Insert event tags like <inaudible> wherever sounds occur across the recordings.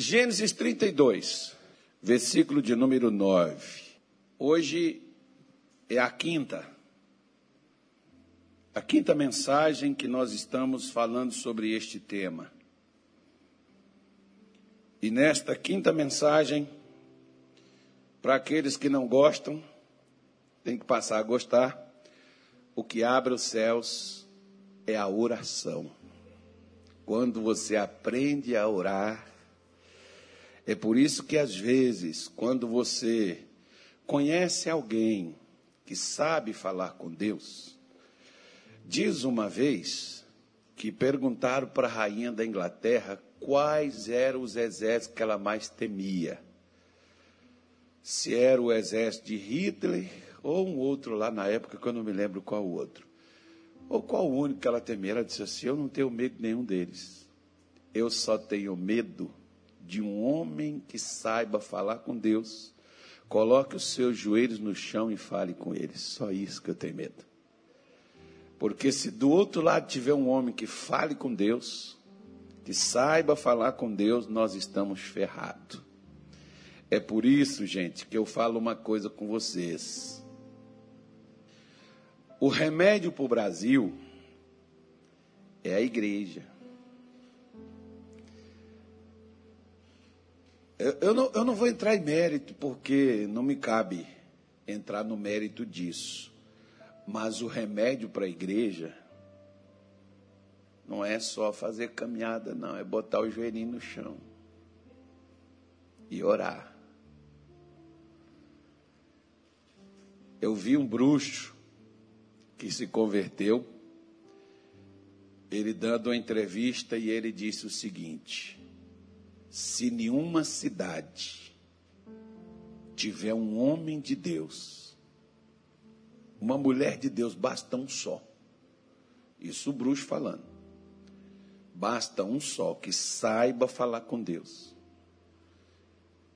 Gênesis 32, versículo de número 9. Hoje é a quinta, a quinta mensagem que nós estamos falando sobre este tema. E nesta quinta mensagem, para aqueles que não gostam, tem que passar a gostar. O que abre os céus é a oração. Quando você aprende a orar, é por isso que às vezes, quando você conhece alguém que sabe falar com Deus, diz uma vez que perguntaram para a rainha da Inglaterra quais eram os exércitos que ela mais temia. Se era o exército de Hitler ou um outro lá na época que eu não me lembro qual outro. Ou qual o único que ela temia? Ela disse assim: Eu não tenho medo nenhum deles. Eu só tenho medo de um homem que saiba falar com Deus. Coloque os seus joelhos no chão e fale com eles. Só isso que eu tenho medo. Porque se do outro lado tiver um homem que fale com Deus, que saiba falar com Deus, nós estamos ferrados. É por isso, gente, que eu falo uma coisa com vocês. O remédio para o Brasil é a igreja. Eu, não, eu não vou entrar em mérito, porque não me cabe entrar no mérito disso. Mas o remédio para a igreja não é só fazer caminhada, não, é botar o joelhinho no chão e orar. Eu vi um bruxo que se converteu, ele dando uma entrevista e ele disse o seguinte: se nenhuma cidade tiver um homem de Deus, uma mulher de Deus, basta um só. Isso o bruxo falando. Basta um só que saiba falar com Deus.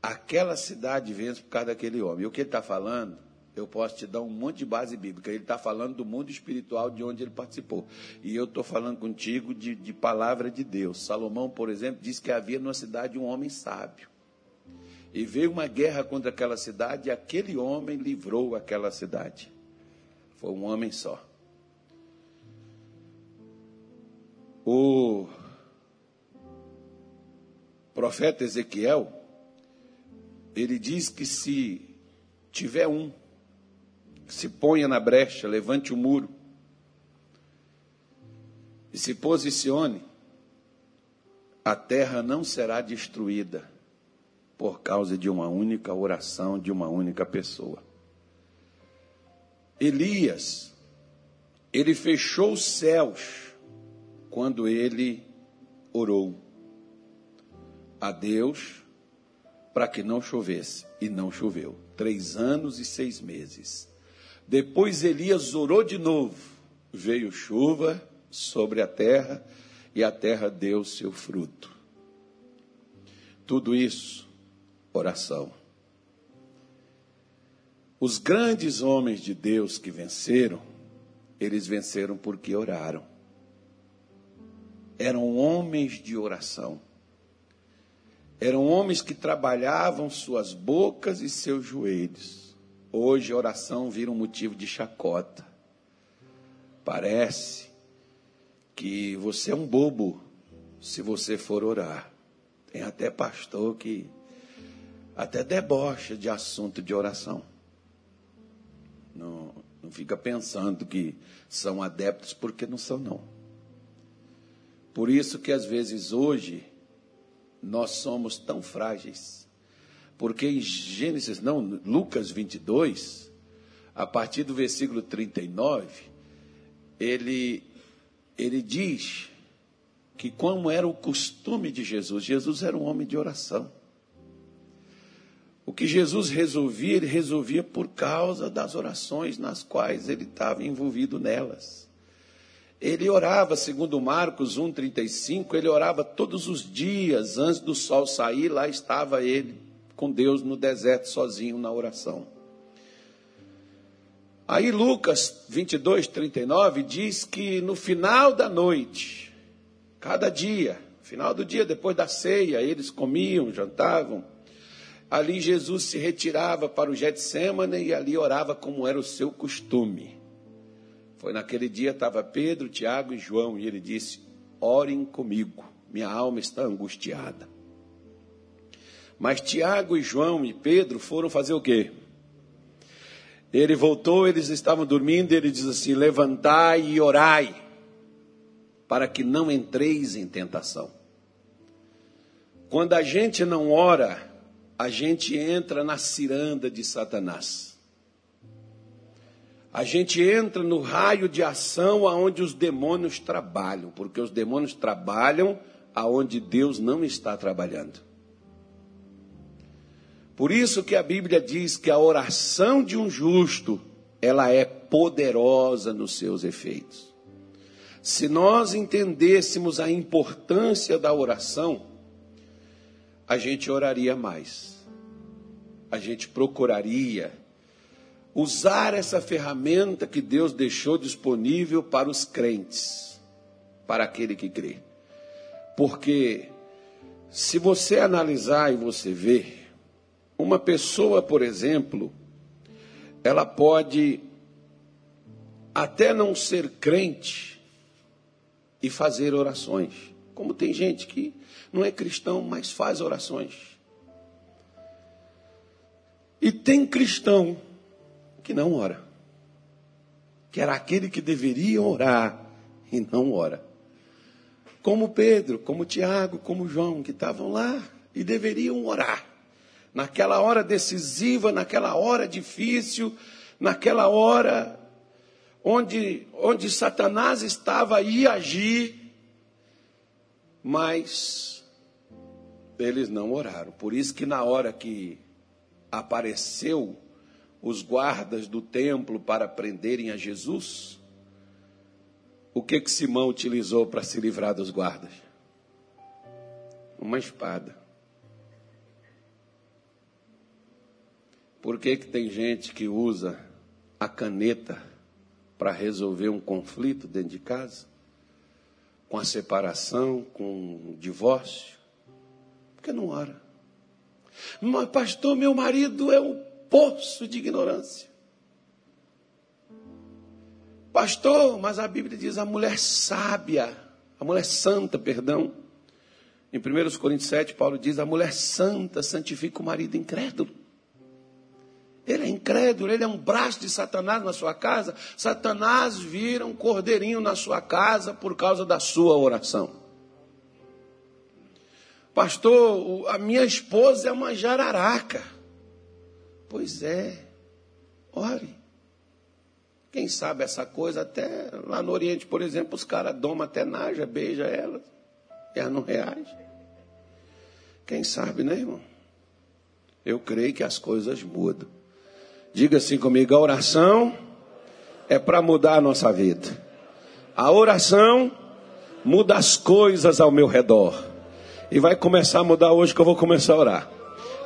Aquela cidade vence por causa daquele homem. E o que ele está falando eu posso te dar um monte de base bíblica. Ele está falando do mundo espiritual de onde ele participou. E eu estou falando contigo de, de palavra de Deus. Salomão, por exemplo, disse que havia numa cidade um homem sábio. E veio uma guerra contra aquela cidade e aquele homem livrou aquela cidade. Foi um homem só. O profeta Ezequiel, ele diz que se tiver um se ponha na brecha, levante o muro e se posicione, a terra não será destruída por causa de uma única oração de uma única pessoa. Elias, ele fechou os céus quando ele orou a Deus para que não chovesse, e não choveu. Três anos e seis meses. Depois Elias orou de novo. Veio chuva sobre a terra e a terra deu seu fruto. Tudo isso, oração. Os grandes homens de Deus que venceram, eles venceram porque oraram. Eram homens de oração. Eram homens que trabalhavam suas bocas e seus joelhos Hoje oração vira um motivo de chacota. Parece que você é um bobo se você for orar. Tem até pastor que até debocha de assunto de oração. Não, não fica pensando que são adeptos porque não são não. Por isso que às vezes hoje nós somos tão frágeis porque em Gênesis, não, Lucas 22, a partir do versículo 39, ele, ele diz que como era o costume de Jesus, Jesus era um homem de oração. O que Jesus resolvia, ele resolvia por causa das orações nas quais ele estava envolvido nelas. Ele orava, segundo Marcos 1,35, ele orava todos os dias, antes do sol sair, lá estava ele com Deus no deserto sozinho na oração. Aí Lucas 22, 39 diz que no final da noite, cada dia, Final do dia, depois da ceia, eles comiam, jantavam. Ali Jesus se retirava para o Getsemane e ali orava como era o seu costume. Foi naquele dia estava Pedro, Tiago e João e ele disse: "Orem comigo, minha alma está angustiada". Mas Tiago e João e Pedro foram fazer o quê? Ele voltou, eles estavam dormindo, ele diz assim: Levantai e orai, para que não entreis em tentação. Quando a gente não ora, a gente entra na ciranda de Satanás. A gente entra no raio de ação aonde os demônios trabalham, porque os demônios trabalham aonde Deus não está trabalhando. Por isso que a Bíblia diz que a oração de um justo, ela é poderosa nos seus efeitos. Se nós entendêssemos a importância da oração, a gente oraria mais. A gente procuraria usar essa ferramenta que Deus deixou disponível para os crentes, para aquele que crê. Porque se você analisar e você ver, uma pessoa, por exemplo, ela pode até não ser crente e fazer orações. Como tem gente que não é cristão, mas faz orações. E tem cristão que não ora. Que era aquele que deveria orar e não ora. Como Pedro, como Tiago, como João, que estavam lá e deveriam orar naquela hora decisiva, naquela hora difícil, naquela hora onde, onde Satanás estava a agir, mas eles não oraram. Por isso que na hora que apareceu os guardas do templo para prenderem a Jesus, o que que Simão utilizou para se livrar dos guardas? Uma espada. Por que, que tem gente que usa a caneta para resolver um conflito dentro de casa? Com a separação, com o divórcio? Porque não ora. Mas, pastor, meu marido é um poço de ignorância. Pastor, mas a Bíblia diz a mulher sábia, a mulher santa, perdão. Em 1 Coríntios 7, Paulo diz: a mulher santa santifica o marido incrédulo. Ele é incrédulo, ele é um braço de Satanás na sua casa. Satanás vira um cordeirinho na sua casa por causa da sua oração. Pastor, a minha esposa é uma jararaca. Pois é, ore. Quem sabe essa coisa, até lá no Oriente, por exemplo, os caras domam até naja, beija ela, e ela não reage. Quem sabe, né, irmão? Eu creio que as coisas mudam. Diga assim comigo: a oração é para mudar a nossa vida. A oração muda as coisas ao meu redor. E vai começar a mudar hoje que eu vou começar a orar.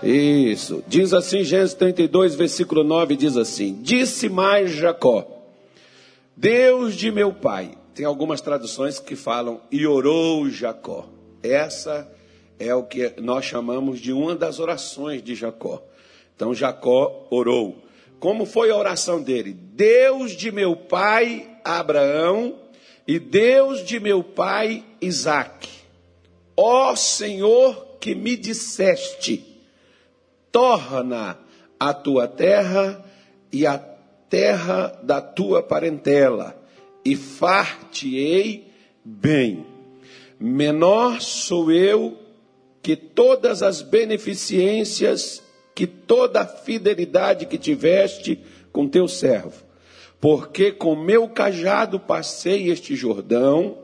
Isso. Diz assim, Gênesis 32, versículo 9, diz assim: Disse mais Jacó: Deus de meu pai. Tem algumas traduções que falam e orou Jacó. Essa é o que nós chamamos de uma das orações de Jacó. Então Jacó orou. Como foi a oração dele? Deus de meu pai Abraão e Deus de meu pai Isaque. Ó Senhor que me disseste, torna a tua terra e a terra da tua parentela, e far-te-ei bem. Menor sou eu que todas as beneficências que toda a fidelidade que tiveste com teu servo, porque com meu cajado passei este Jordão,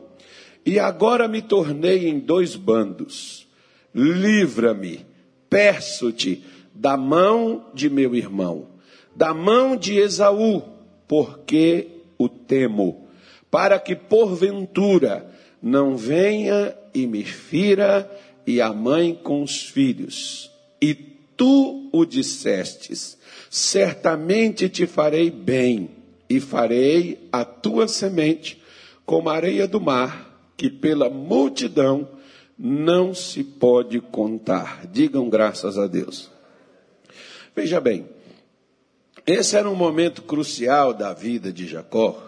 e agora me tornei em dois bandos. Livra-me, peço-te, da mão de meu irmão, da mão de Esaú, porque o temo, para que porventura não venha e me fira e a mãe com os filhos. E tu o dissestes: certamente te farei bem, e farei a tua semente como a areia do mar, que pela multidão não se pode contar. Digam graças a Deus. Veja bem, esse era um momento crucial da vida de Jacó,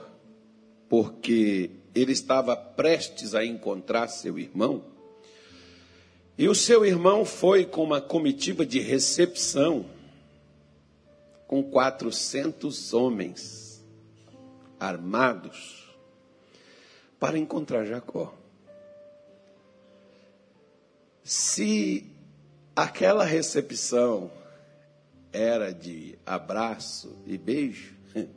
porque ele estava prestes a encontrar seu irmão, e o seu irmão foi com uma comitiva de recepção, com 400 homens armados, para encontrar Jacó. Se aquela recepção era de abraço e beijo, <laughs>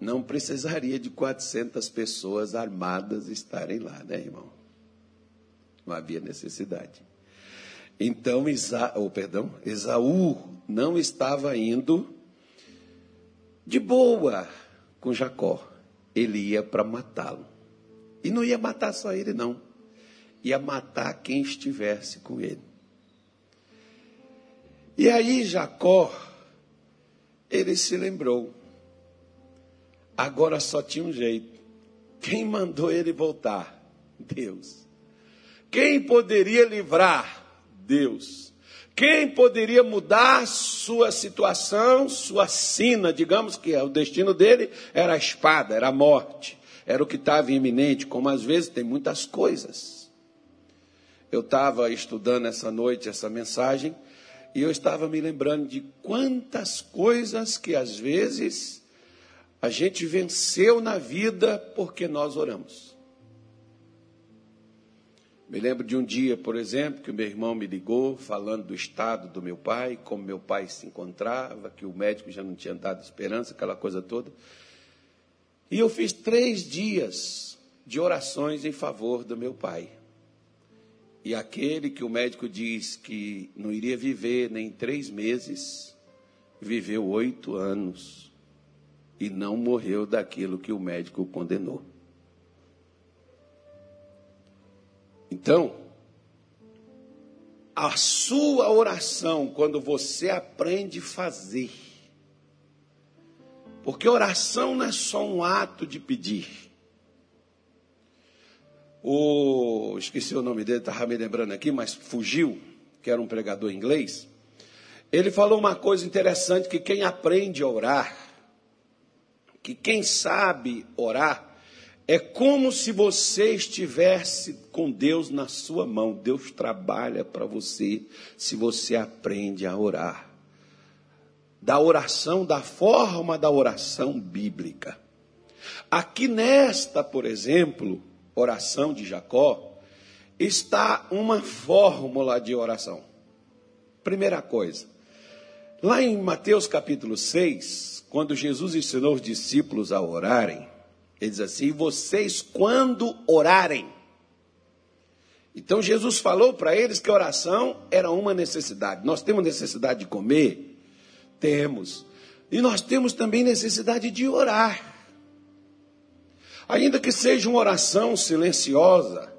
não precisaria de 400 pessoas armadas estarem lá, né, irmão? Não havia necessidade. Então, Isa, oh, perdão, Esaú não estava indo de boa com Jacó. Ele ia para matá-lo. E não ia matar só ele, não. Ia matar quem estivesse com ele. E aí Jacó, ele se lembrou. Agora só tinha um jeito. Quem mandou ele voltar? Deus. Quem poderia livrar? Deus. Quem poderia mudar sua situação, sua sina, digamos que o destino dele era a espada, era a morte, era o que estava iminente, como às vezes tem muitas coisas. Eu estava estudando essa noite essa mensagem e eu estava me lembrando de quantas coisas que às vezes a gente venceu na vida porque nós oramos. Me lembro de um dia, por exemplo, que o meu irmão me ligou falando do estado do meu pai, como meu pai se encontrava, que o médico já não tinha dado esperança, aquela coisa toda. E eu fiz três dias de orações em favor do meu pai. E aquele que o médico diz que não iria viver nem três meses, viveu oito anos e não morreu daquilo que o médico condenou. Então, a sua oração, quando você aprende a fazer, porque oração não é só um ato de pedir, o, esqueci o nome dele, estava me lembrando aqui, mas fugiu, que era um pregador inglês. Ele falou uma coisa interessante: que quem aprende a orar, que quem sabe orar, é como se você estivesse com Deus na sua mão. Deus trabalha para você se você aprende a orar. Da oração, da forma da oração bíblica. Aqui nesta, por exemplo, oração de Jacó, está uma fórmula de oração. Primeira coisa, lá em Mateus capítulo 6, quando Jesus ensinou os discípulos a orarem, ele diz assim: vocês, quando orarem. Então Jesus falou para eles que oração era uma necessidade. Nós temos necessidade de comer? Temos. E nós temos também necessidade de orar. Ainda que seja uma oração silenciosa,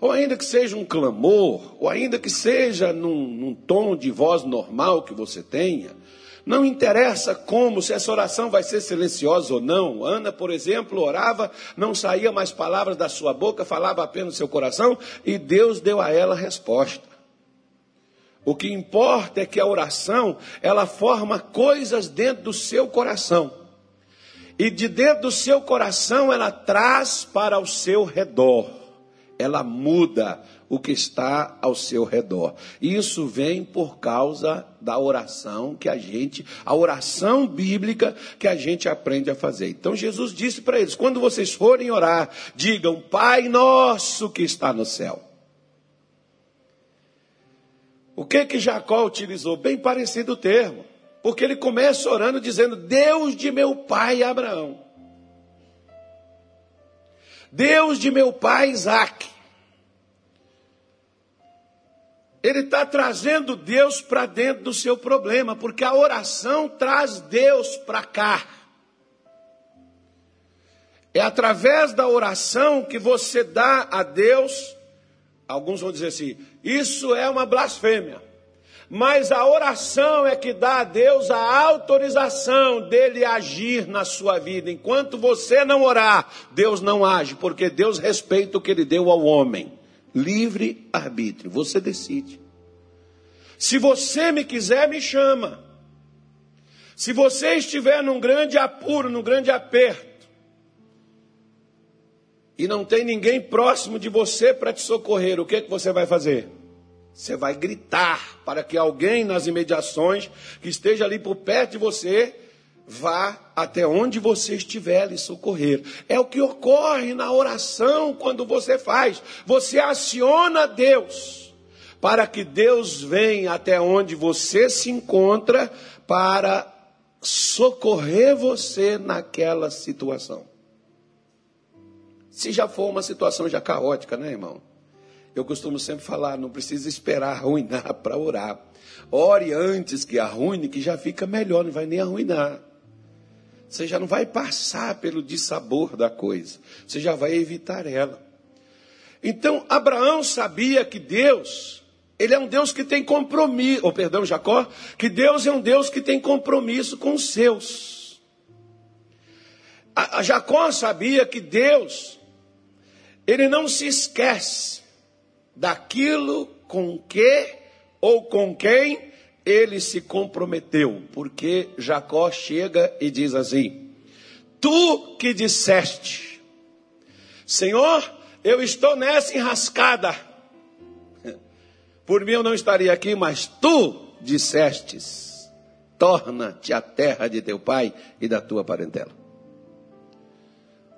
ou ainda que seja um clamor, ou ainda que seja num, num tom de voz normal que você tenha, não interessa como, se essa oração vai ser silenciosa ou não. Ana, por exemplo, orava, não saía mais palavras da sua boca, falava apenas no seu coração, e Deus deu a ela resposta. O que importa é que a oração, ela forma coisas dentro do seu coração e de dentro do seu coração ela traz para o seu redor. Ela muda o que está ao seu redor. Isso vem por causa da oração que a gente, a oração bíblica que a gente aprende a fazer. Então Jesus disse para eles: quando vocês forem orar, digam: Pai nosso que está no céu. O que que Jacó utilizou? Bem parecido o termo. Porque ele começa orando dizendo: Deus de meu pai Abraão, Deus de meu pai Isaac. Ele está trazendo Deus para dentro do seu problema, porque a oração traz Deus para cá. É através da oração que você dá a Deus. Alguns vão dizer assim: isso é uma blasfêmia. Mas a oração é que dá a Deus a autorização dele agir na sua vida. Enquanto você não orar, Deus não age, porque Deus respeita o que ele deu ao homem. Livre arbítrio, você decide. Se você me quiser, me chama. Se você estiver num grande apuro, num grande aperto, e não tem ninguém próximo de você para te socorrer, o que, que você vai fazer? Você vai gritar para que alguém nas imediações, que esteja ali por perto de você, vá até onde você estiver lhe socorrer. É o que ocorre na oração quando você faz. Você aciona Deus para que Deus venha até onde você se encontra para socorrer você naquela situação. Se já for uma situação já caótica, né, irmão? Eu costumo sempre falar, não precisa esperar arruinar <laughs> para orar. Ore antes que arruine, que já fica melhor, não vai nem arruinar. Você já não vai passar pelo dissabor da coisa. Você já vai evitar ela. Então, Abraão sabia que Deus, ele é um Deus que tem compromisso, ou perdão, Jacó, que Deus é um Deus que tem compromisso com os seus. A, a Jacó sabia que Deus, ele não se esquece daquilo com que ou com quem ele se comprometeu, porque Jacó chega e diz assim: Tu que disseste, Senhor, eu estou nessa enrascada, por mim eu não estaria aqui, mas tu dissestes, torna-te a terra de teu pai e da tua parentela.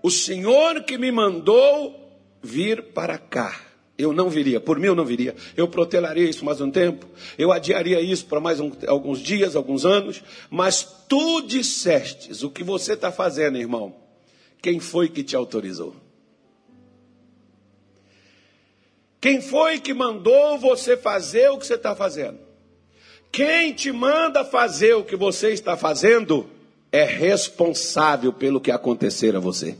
O Senhor que me mandou vir para cá eu não viria, por mim eu não viria. Eu protelaria isso mais um tempo, eu adiaria isso para mais um, alguns dias, alguns anos, mas tu dissestes o que você está fazendo, irmão. Quem foi que te autorizou? Quem foi que mandou você fazer o que você está fazendo? Quem te manda fazer o que você está fazendo é responsável pelo que acontecer a você.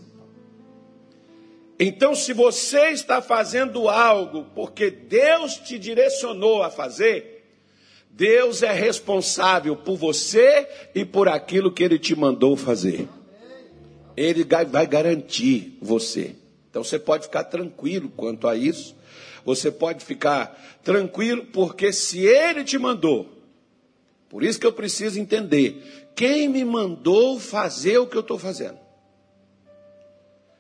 Então, se você está fazendo algo porque Deus te direcionou a fazer, Deus é responsável por você e por aquilo que Ele te mandou fazer. Ele vai garantir você. Então, você pode ficar tranquilo quanto a isso. Você pode ficar tranquilo porque se Ele te mandou, por isso que eu preciso entender quem me mandou fazer o que eu estou fazendo.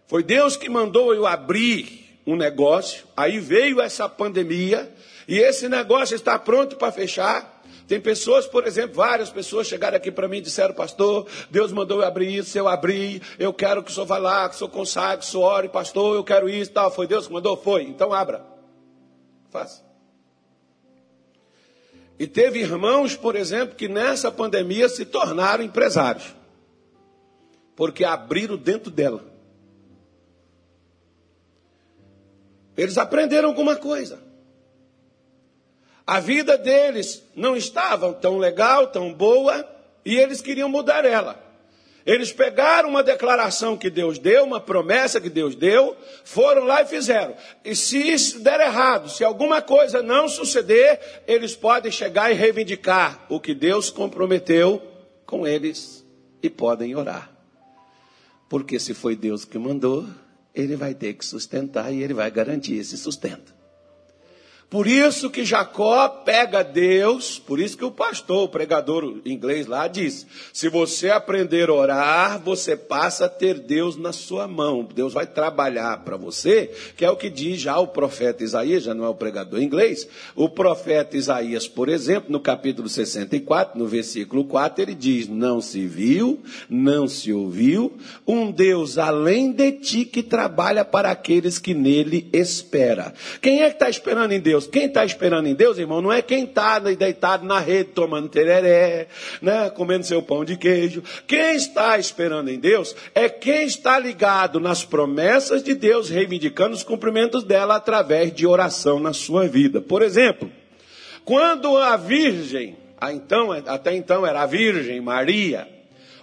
Foi Deus que mandou eu abrir um negócio, aí veio essa pandemia, e esse negócio está pronto para fechar. Tem pessoas, por exemplo, várias pessoas chegaram aqui para mim e disseram, pastor, Deus mandou eu abrir isso, eu abri, eu quero que o senhor vá lá, que o senhor consagre, que o senhor ore, pastor, eu quero isso, tal. Foi Deus que mandou? Foi. Então abra. Faça. E teve irmãos, por exemplo, que nessa pandemia se tornaram empresários. Porque abriram dentro dela. Eles aprenderam alguma coisa. A vida deles não estava tão legal, tão boa, e eles queriam mudar ela. Eles pegaram uma declaração que Deus deu, uma promessa que Deus deu, foram lá e fizeram. E se isso der errado, se alguma coisa não suceder, eles podem chegar e reivindicar o que Deus comprometeu com eles e podem orar. Porque se foi Deus que mandou, ele vai ter que sustentar e ele vai garantir esse sustento. Por isso que Jacó pega Deus, por isso que o pastor, o pregador inglês lá diz: se você aprender a orar, você passa a ter Deus na sua mão. Deus vai trabalhar para você, que é o que diz já o profeta Isaías, já não é o pregador inglês. O profeta Isaías, por exemplo, no capítulo 64, no versículo 4, ele diz: Não se viu, não se ouviu um Deus além de ti que trabalha para aqueles que nele espera. Quem é que está esperando em Deus? Deus. Quem está esperando em Deus, irmão, não é quem está deitado na rede tomando tereré, né, comendo seu pão de queijo. Quem está esperando em Deus é quem está ligado nas promessas de Deus, reivindicando os cumprimentos dela através de oração na sua vida. Por exemplo, quando a Virgem, então, até então era a Virgem Maria,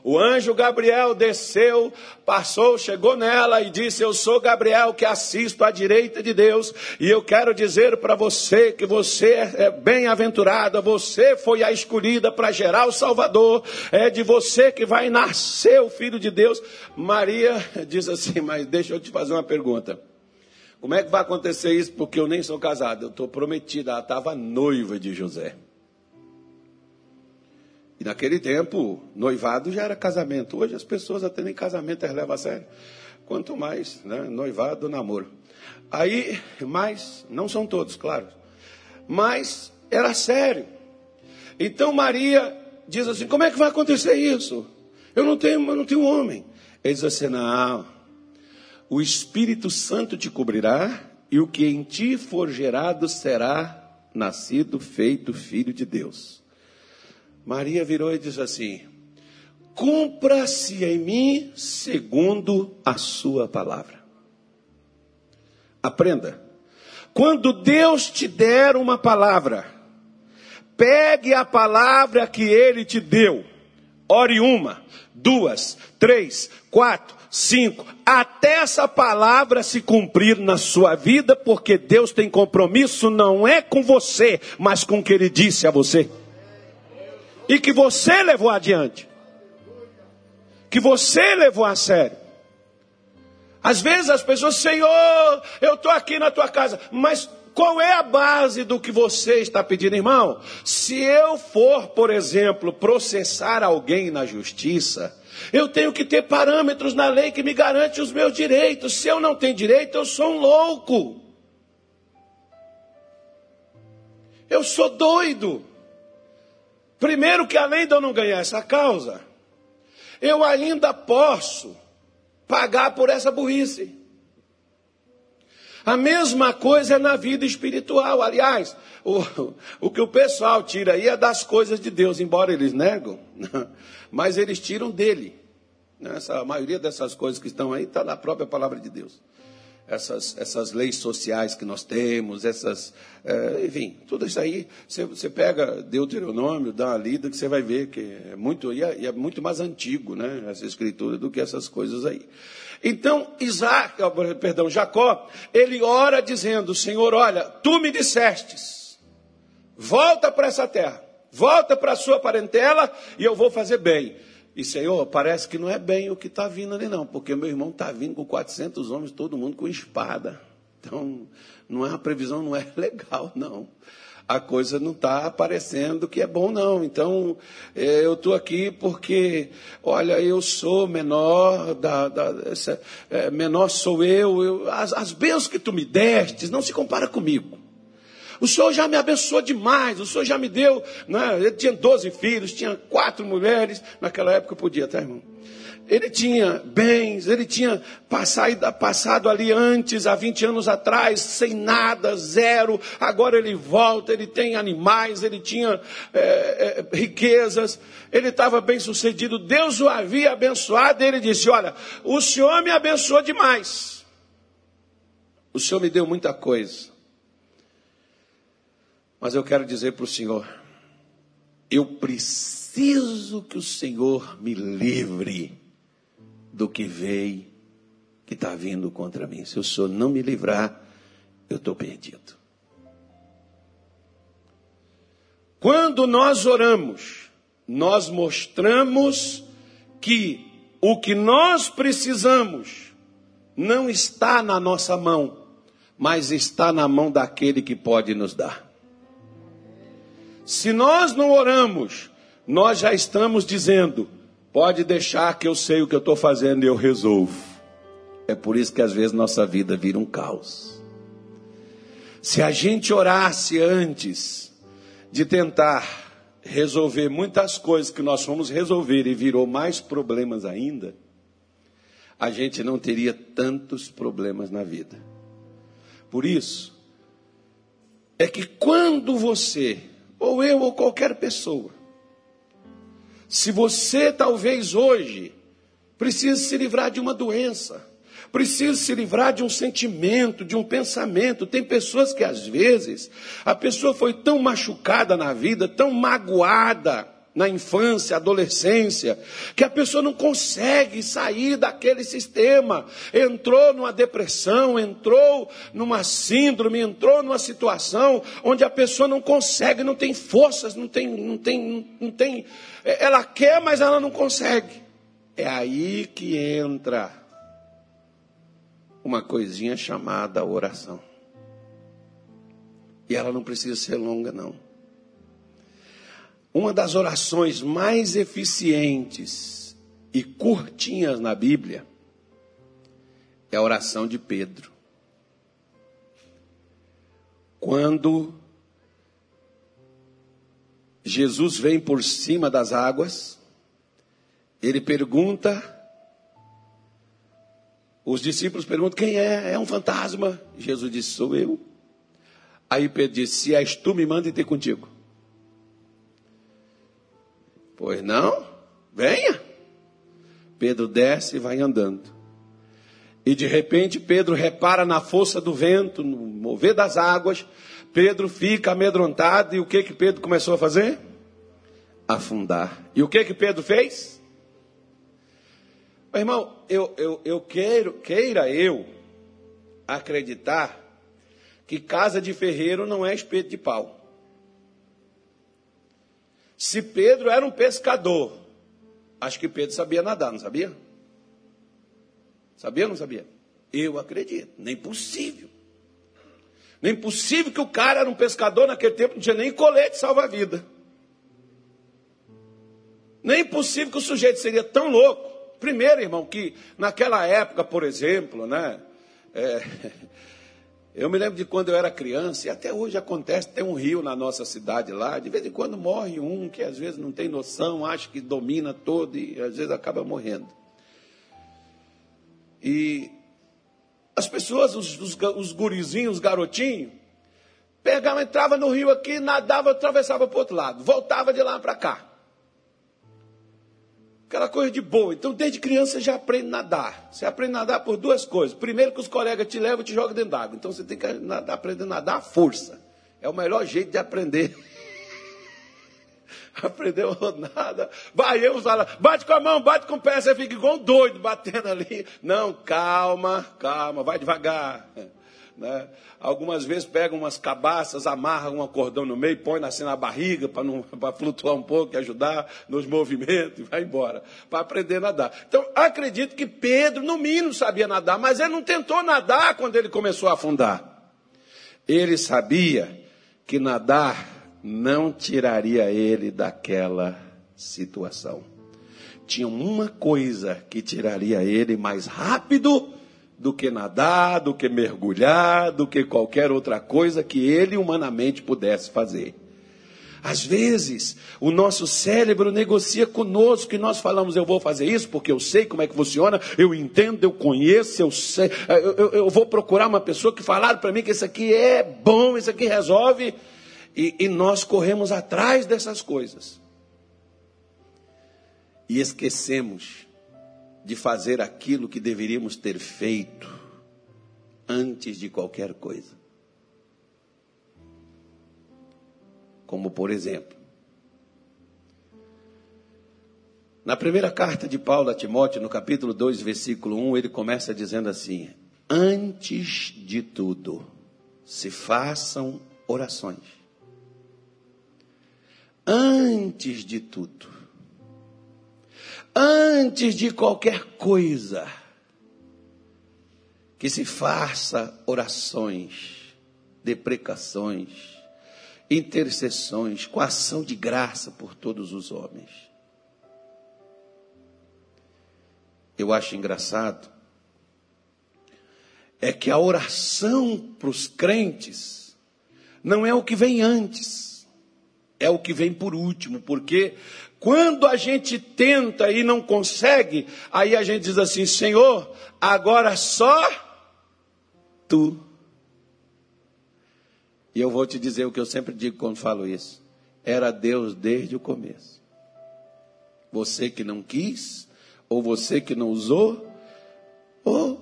o anjo Gabriel desceu, passou, chegou nela e disse: Eu sou Gabriel que assisto à direita de Deus, e eu quero dizer para você que você é bem-aventurada, você foi a escolhida para gerar o Salvador, é de você que vai nascer o Filho de Deus. Maria <laughs> diz assim: Mas deixa eu te fazer uma pergunta. Como é que vai acontecer isso? Porque eu nem sou casado, eu estou prometida, ela estava noiva de José. E naquele tempo, noivado já era casamento. Hoje as pessoas até nem casamento elas levam a sério. Quanto mais, né? Noivado, namoro. Aí, mas, não são todos, claro. Mas era sério. Então Maria diz assim: como é que vai acontecer isso? Eu não tenho, eu não tenho homem. Ele diz assim: não. O Espírito Santo te cobrirá, e o que em ti for gerado será nascido, feito filho de Deus. Maria virou e disse assim: Cumpra-se em mim segundo a sua palavra. Aprenda. Quando Deus te der uma palavra, pegue a palavra que ele te deu. Ore uma, duas, três, quatro, cinco, até essa palavra se cumprir na sua vida, porque Deus tem compromisso não é com você, mas com o que ele disse a você e que você levou adiante, que você levou a sério. Às vezes as pessoas, Senhor, eu estou aqui na tua casa, mas qual é a base do que você está pedindo, irmão? Se eu for, por exemplo, processar alguém na justiça, eu tenho que ter parâmetros na lei que me garante os meus direitos. Se eu não tenho direito, eu sou um louco. Eu sou doido. Primeiro, que além de eu não ganhar essa causa, eu ainda posso pagar por essa burrice. A mesma coisa é na vida espiritual. Aliás, o, o que o pessoal tira aí é das coisas de Deus, embora eles negam, <laughs> mas eles tiram dele. Essa, a maioria dessas coisas que estão aí está na própria palavra de Deus essas, essas leis sociais que nós temos, essas, é, enfim, tudo isso aí, você, você pega Deuteronômio, dá uma lida, que você vai ver que é muito, e é, é muito mais antigo, né, essa escritura, do que essas coisas aí. Então, Isaac, perdão, Jacó, ele ora dizendo, Senhor, olha, tu me dissestes, volta para essa terra, volta para a sua parentela, e eu vou fazer bem. E Senhor, parece que não é bem o que está vindo ali, não, porque meu irmão está vindo com 400 homens, todo mundo com espada. Então, não é uma previsão, não é <laughs> legal, não. A coisa não está aparecendo que é bom, não. Então, é, eu estou aqui porque, olha, eu sou menor, da, da essa, é, menor sou eu, eu as, as bênçãos que tu me destes não se compara comigo. O Senhor já me abençoou demais, o Senhor já me deu. Né? Ele tinha 12 filhos, tinha quatro mulheres. Naquela época podia, tá, irmão? Ele tinha bens, ele tinha passado, passado ali antes, há 20 anos atrás, sem nada, zero. Agora ele volta, ele tem animais, ele tinha é, é, riquezas, ele estava bem sucedido. Deus o havia abençoado. Ele disse: Olha, o Senhor me abençoou demais. O Senhor me deu muita coisa. Mas eu quero dizer para o Senhor: eu preciso que o Senhor me livre do que veio, que está vindo contra mim. Se o Senhor não me livrar, eu estou perdido. Quando nós oramos, nós mostramos que o que nós precisamos não está na nossa mão, mas está na mão daquele que pode nos dar. Se nós não oramos, nós já estamos dizendo: pode deixar que eu sei o que eu estou fazendo e eu resolvo. É por isso que às vezes nossa vida vira um caos. Se a gente orasse antes de tentar resolver muitas coisas que nós fomos resolver e virou mais problemas ainda, a gente não teria tantos problemas na vida. Por isso, é que quando você ou eu, ou qualquer pessoa. Se você talvez hoje precisa se livrar de uma doença, precisa se livrar de um sentimento, de um pensamento. Tem pessoas que às vezes a pessoa foi tão machucada na vida, tão magoada, na infância, adolescência, que a pessoa não consegue sair daquele sistema. Entrou numa depressão, entrou numa síndrome, entrou numa situação onde a pessoa não consegue, não tem forças, não tem, não tem, não tem. Ela quer, mas ela não consegue. É aí que entra uma coisinha chamada oração. E ela não precisa ser longa, não. Uma das orações mais eficientes e curtinhas na Bíblia é a oração de Pedro. Quando Jesus vem por cima das águas, ele pergunta, os discípulos perguntam: quem é? É um fantasma? Jesus disse: sou eu. Aí Pedro disse: se és tu, me manda ter contigo. Pois não? Venha. Pedro desce e vai andando. E de repente Pedro repara na força do vento, no mover das águas. Pedro fica amedrontado e o que que Pedro começou a fazer? Afundar. E o que que Pedro fez? Meu irmão, eu, eu, eu queiro, queira eu acreditar que casa de ferreiro não é espeto de pau. Se Pedro era um pescador, acho que Pedro sabia nadar, não sabia? Sabia ou não sabia? Eu acredito, nem possível. Nem possível que o cara era um pescador naquele tempo, não tinha nem colete salva-vida. Nem possível que o sujeito seria tão louco. Primeiro, irmão, que naquela época, por exemplo, né? É, eu me lembro de quando eu era criança, e até hoje acontece, tem um rio na nossa cidade lá, de vez em quando morre um que às vezes não tem noção, acha que domina todo e às vezes acaba morrendo. E as pessoas, os, os, os gurizinhos, os garotinhos, pegavam, entrava no rio aqui, nadava, atravessava para o outro lado, voltava de lá para cá. Aquela coisa de boa. Então, desde criança você já aprende a nadar. Você aprende a nadar por duas coisas. Primeiro, que os colegas te levam e te jogam dentro d'água. Então, você tem que nadar, aprender a nadar à força. É o melhor jeito de aprender. <laughs> Aprendeu nada. Vai, eu usar Bate com a mão, bate com o pé, você fica igual um doido batendo ali. Não, calma, calma, vai devagar. Né? Algumas vezes pegam umas cabaças, amarram um cordão no meio, põe assim na barriga para <laughs> flutuar um pouco e ajudar nos movimentos e vai embora, para aprender a nadar. Então, acredito que Pedro, no mínimo, sabia nadar, mas ele não tentou nadar quando ele começou a afundar. Ele sabia que nadar não tiraria ele daquela situação. Tinha uma coisa que tiraria ele mais rápido do que nadar, do que mergulhar, do que qualquer outra coisa que ele humanamente pudesse fazer. Às vezes, o nosso cérebro negocia conosco e nós falamos: eu vou fazer isso porque eu sei como é que funciona, eu entendo, eu conheço, eu sei, eu, eu, eu vou procurar uma pessoa que falaram para mim que isso aqui é bom, isso aqui resolve, e, e nós corremos atrás dessas coisas. E esquecemos de fazer aquilo que deveríamos ter feito antes de qualquer coisa. Como, por exemplo, na primeira carta de Paulo a Timóteo, no capítulo 2, versículo 1, ele começa dizendo assim: Antes de tudo, se façam orações. Antes de tudo, antes de qualquer coisa, que se faça orações, deprecações, intercessões, com ação de graça por todos os homens. Eu acho engraçado é que a oração para os crentes não é o que vem antes, é o que vem por último, porque quando a gente tenta e não consegue, aí a gente diz assim: Senhor, agora só tu. E eu vou te dizer o que eu sempre digo quando falo isso: era Deus desde o começo. Você que não quis, ou você que não usou, ou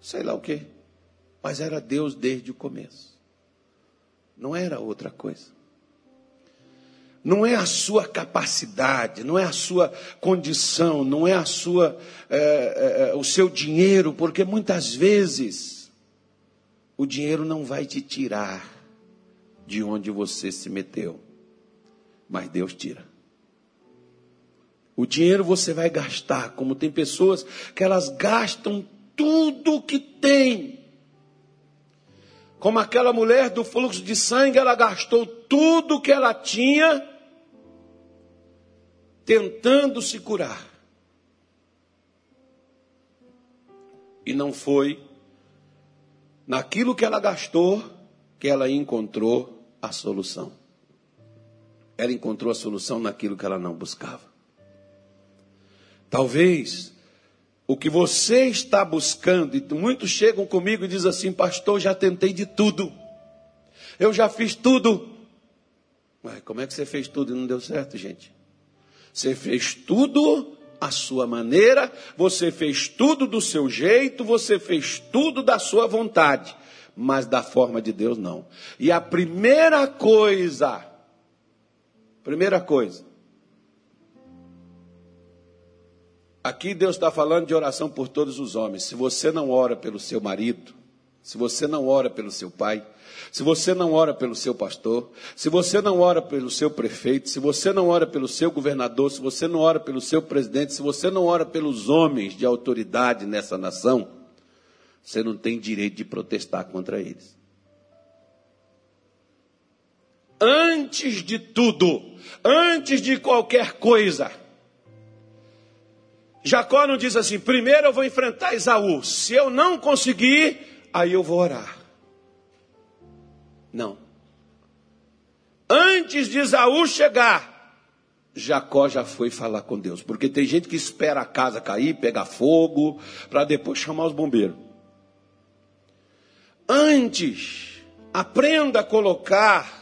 sei lá o que, mas era Deus desde o começo. Não era outra coisa não é a sua capacidade, não é a sua condição, não é a sua, é, é, é, o seu dinheiro, porque muitas vezes o dinheiro não vai te tirar de onde você se meteu, mas Deus tira. O dinheiro você vai gastar, como tem pessoas que elas gastam tudo que tem. Como aquela mulher do fluxo de sangue, ela gastou tudo que ela tinha tentando se curar. E não foi naquilo que ela gastou que ela encontrou a solução. Ela encontrou a solução naquilo que ela não buscava. Talvez o que você está buscando, e muitos chegam comigo e dizem assim, pastor, já tentei de tudo. Eu já fiz tudo. Mas como é que você fez tudo e não deu certo, gente? Você fez tudo à sua maneira, você fez tudo do seu jeito, você fez tudo da sua vontade, mas da forma de Deus não. E a primeira coisa, primeira coisa, Aqui Deus está falando de oração por todos os homens. Se você não ora pelo seu marido, se você não ora pelo seu pai, se você não ora pelo seu pastor, se você não ora pelo seu prefeito, se você não ora pelo seu governador, se você não ora pelo seu presidente, se você não ora pelos homens de autoridade nessa nação, você não tem direito de protestar contra eles. Antes de tudo, antes de qualquer coisa, Jacó não diz assim: primeiro eu vou enfrentar Esaú. Se eu não conseguir, aí eu vou orar. Não. Antes de Esaú chegar, Jacó já foi falar com Deus. Porque tem gente que espera a casa cair, pegar fogo, para depois chamar os bombeiros. Antes, aprenda a colocar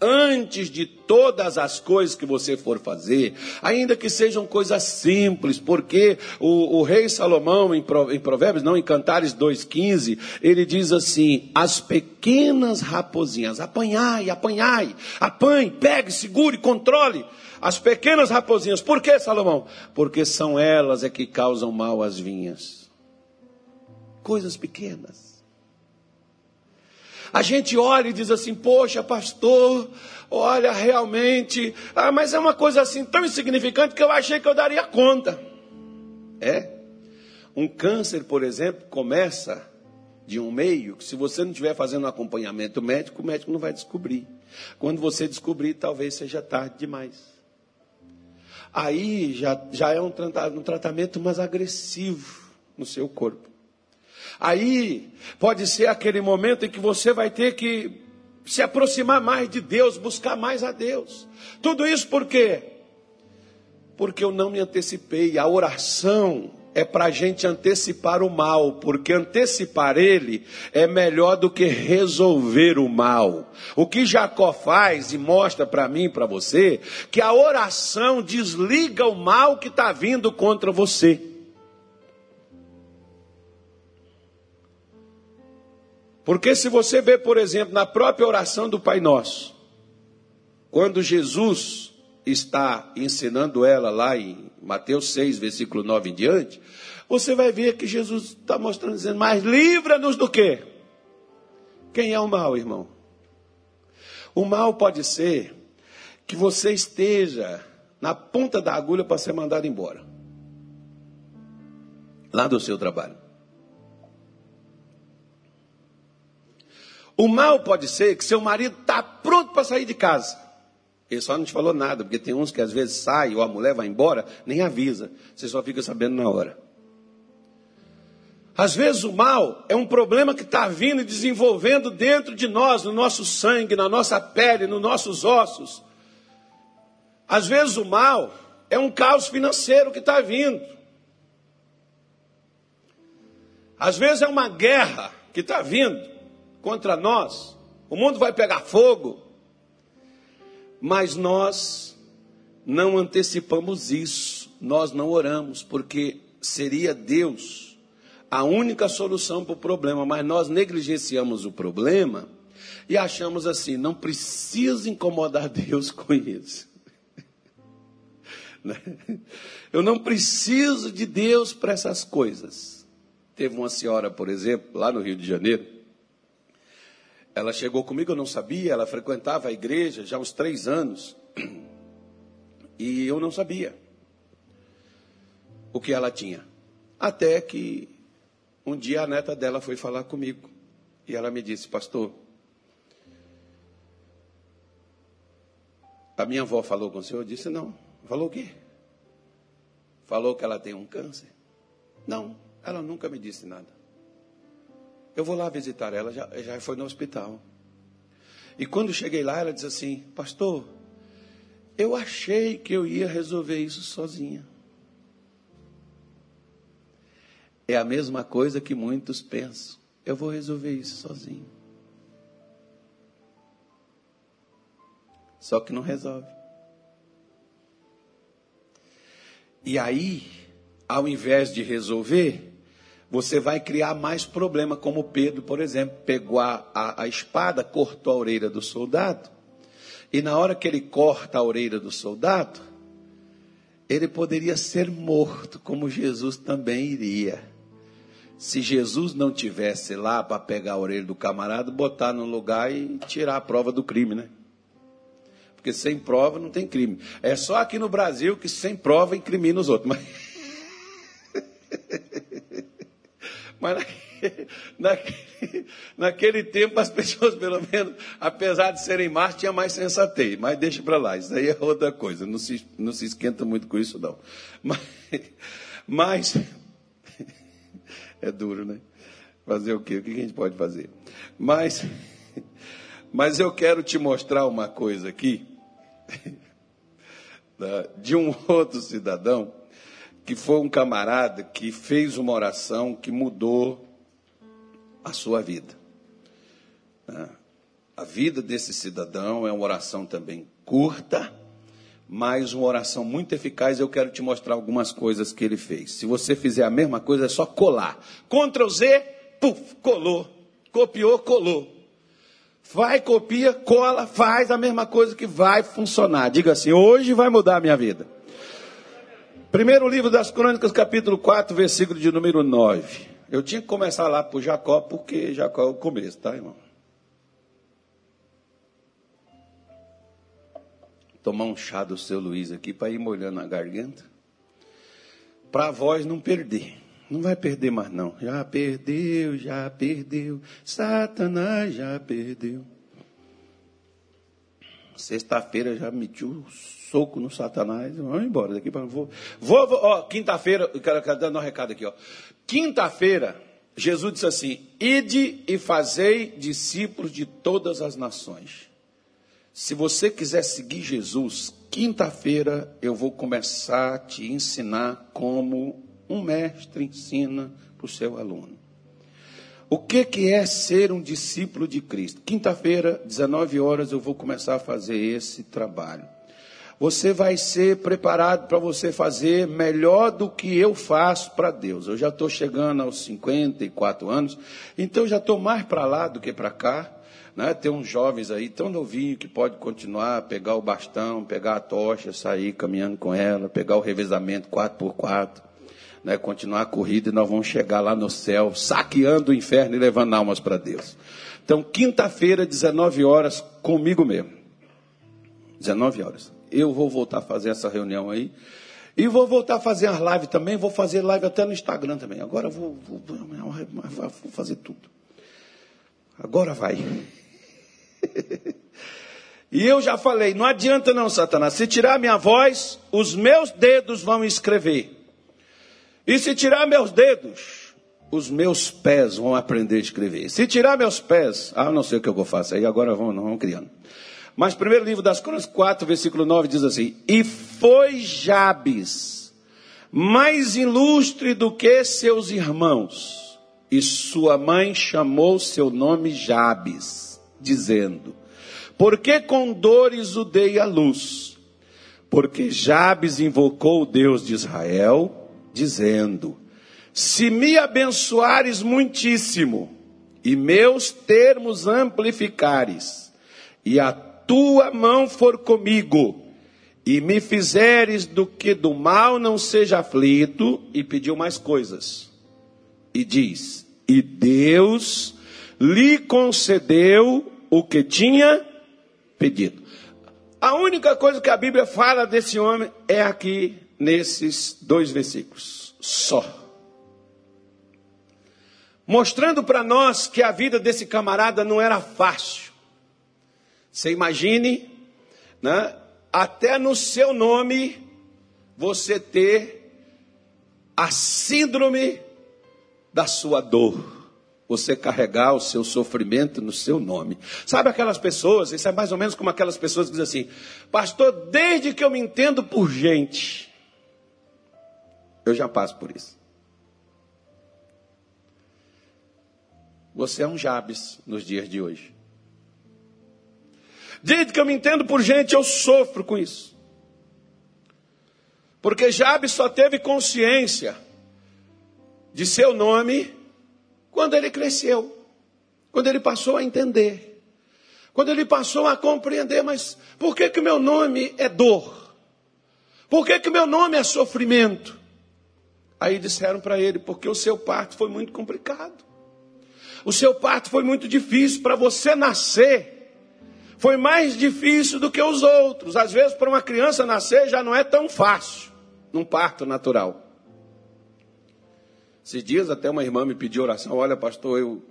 antes de todas as coisas que você for fazer, ainda que sejam coisas simples, porque o, o rei Salomão, em, em Provérbios, não em Cantares 2,15, ele diz assim: as pequenas raposinhas, apanhai, apanhai, apanhe, pegue, segure, controle. As pequenas raposinhas, por que, Salomão? Porque são elas é que causam mal às vinhas. Coisas pequenas. A gente olha e diz assim: Poxa, pastor, olha, realmente, ah, mas é uma coisa assim tão insignificante que eu achei que eu daria conta. É. Um câncer, por exemplo, começa de um meio que, se você não estiver fazendo acompanhamento médico, o médico não vai descobrir. Quando você descobrir, talvez seja tarde demais. Aí já, já é um, um tratamento mais agressivo no seu corpo. Aí pode ser aquele momento em que você vai ter que se aproximar mais de Deus, buscar mais a Deus. Tudo isso por quê? Porque eu não me antecipei. A oração é para a gente antecipar o mal, porque antecipar ele é melhor do que resolver o mal. O que Jacó faz e mostra para mim e para você, que a oração desliga o mal que está vindo contra você. Porque se você vê, por exemplo, na própria oração do Pai Nosso, quando Jesus está ensinando ela lá em Mateus 6, versículo 9 em diante, você vai ver que Jesus está mostrando, dizendo, mas livra-nos do quê? Quem é o mal, irmão? O mal pode ser que você esteja na ponta da agulha para ser mandado embora. Lá do seu trabalho. O mal pode ser que seu marido está pronto para sair de casa. Ele só não te falou nada, porque tem uns que às vezes sai ou a mulher vai embora, nem avisa. Você só fica sabendo na hora. Às vezes o mal é um problema que está vindo e desenvolvendo dentro de nós, no nosso sangue, na nossa pele, nos nossos ossos. Às vezes o mal é um caos financeiro que está vindo. Às vezes é uma guerra que está vindo contra nós, o mundo vai pegar fogo. Mas nós não antecipamos isso, nós não oramos, porque seria Deus a única solução para o problema, mas nós negligenciamos o problema e achamos assim: não precisa incomodar Deus com isso. <laughs> Né? Eu não preciso de Deus para essas coisas. Teve uma senhora, por exemplo, lá no Rio de Janeiro, ela chegou comigo, eu não sabia, ela frequentava a igreja já há uns três anos. <clears throat> E eu não sabia o que ela tinha. Até que um dia a neta dela foi falar comigo. E ela me disse, pastor, a minha avó falou com o senhor? Eu disse, não. Falou o quê? Falou que ela tem um câncer? Não, ela nunca me disse nada. Eu vou lá visitar ela, já, já foi no hospital. E quando cheguei lá, ela disse assim: Pastor, eu achei que eu ia resolver isso sozinha. É a mesma coisa que muitos pensam. Eu vou resolver isso sozinho. Só que não resolve. E aí, ao invés de resolver, você vai criar mais problema, como Pedro, por exemplo, pegou a, a, a, espada, cortou a orelha do soldado, e na hora que ele corta a orelha do soldado, ele poderia ser morto, como Jesus também iria. Se Jesus não tivesse lá para pegar a orelha do camarada, botar no lugar e tirar a prova do crime, né? Porque sem prova não tem crime. É só aqui no Brasil que sem prova incrimina os outros. Mas... Mas naquele, <laughs> naquele, naquele, tempo as pessoas, pelo menos, apesar de serem más, tinham mais sensatez. Mas deixa para lá, isso aí é outra coisa. Não se, não se esquenta muito com isso, não. Mas, mas é duro, né? Fazer o quê? O que a gente pode fazer? Mas, mas eu quero te mostrar uma coisa aqui <laughs> de um outro cidadão que foi um camarada que fez uma oração que mudou a sua vida. Né? A vida desse cidadão é uma oração também curta, mas uma oração muito eficaz. Eu quero te mostrar algumas coisas que ele fez. Se você fizer a mesma coisa, é só colar. Ctrl Z, puf, colou. Copiou, colou. Vai, copia, cola, faz a mesma coisa que vai funcionar. Diga assim: hoje vai mudar a minha vida. Primeiro livro das Crônicas, capítulo 4, versículo de número 9. Eu tinha que começar lá por Jacó, porque Jacó é o começo, tá, irmão? Tomar um chá do seu Luiz aqui para ir molhando a garganta. Para a voz não perder. Não vai perder mais, não. Já perdeu, já perdeu. Satanás já perdeu. Sexta-feira já metiu soco no Satanás. Vamos embora daqui para vou. Vou, vou ó, quinta-feira, quero, quero dar um recado aqui, ó. Quinta-feira, Jesus disse assim: Ide e fazei discípulos de todas as nações. Se você quiser seguir Jesus, quinta-feira eu vou começar a te ensinar como um mestre ensina para o seu aluno. O que, que é ser um discípulo de Cristo? Quinta-feira, 19 horas, eu vou começar a fazer esse trabalho. Você vai ser preparado para você fazer melhor do que eu faço para Deus. Eu já estou chegando aos 54 anos, então já estou mais para lá do que para cá. Né? Tem uns jovens aí tão novinhos que pode continuar, pegar o bastão, pegar a tocha, sair caminhando com ela, pegar o revezamento 4x4 né, continuar a corrida e nós vamos chegar lá no céu, saqueando o inferno e levando almas para Deus. Então, quinta-feira, 19 horas, comigo mesmo. 19 horas. Eu vou voltar a fazer essa reunião aí. E vou voltar a fazer as lives também. Vou fazer live até no Instagram também. Agora vou, vou, vou fazer tudo. Agora vai. <laughs> e eu já falei: não adianta não, Satanás. Se tirar minha voz, os meus dedos vão escrever. E se tirar meus dedos, os meus pés vão aprender a escrever. Se tirar meus pés, ah, não sei o que eu vou fazer. Aí agora vamos, criando. Mas primeiro livro das Crônicas 4, versículo 9 diz assim: E foi Jabes mais ilustre do que seus irmãos, e sua mãe chamou seu nome Jabes, dizendo: Porque com dores o dei à luz? Porque Jabes invocou o Deus de Israel dizendo: Se me abençoares muitíssimo, e meus termos amplificares, e a tua mão for comigo, e me fizeres do que do mal não seja aflito, e pediu mais coisas. E diz: E Deus lhe concedeu o que tinha pedido. A única coisa que a Bíblia fala desse homem é aqui nesses dois versículos. Só. mostrando para nós que a vida desse camarada não era fácil. Você imagine, né, até no seu nome você ter a síndrome da sua dor. Você carregar o seu sofrimento no seu nome. Sabe aquelas pessoas, isso é mais ou menos como aquelas pessoas que dizem assim: Pastor, desde que eu me entendo por gente, eu já passo por isso. Você é um Jabes nos dias de hoje. Desde que eu me entendo por gente, eu sofro com isso. Porque Jabes só teve consciência de seu nome quando ele cresceu, quando ele passou a entender, quando ele passou a compreender, mas por que que meu nome é dor? Por que que meu nome é sofrimento? Aí disseram para ele, porque o seu parto foi muito complicado. O seu parto foi muito difícil para você nascer. Foi mais difícil do que os outros. Às vezes, para uma criança nascer já não é tão fácil, num parto natural. Esses dias até uma irmã me pediu oração. Olha, pastor, eu,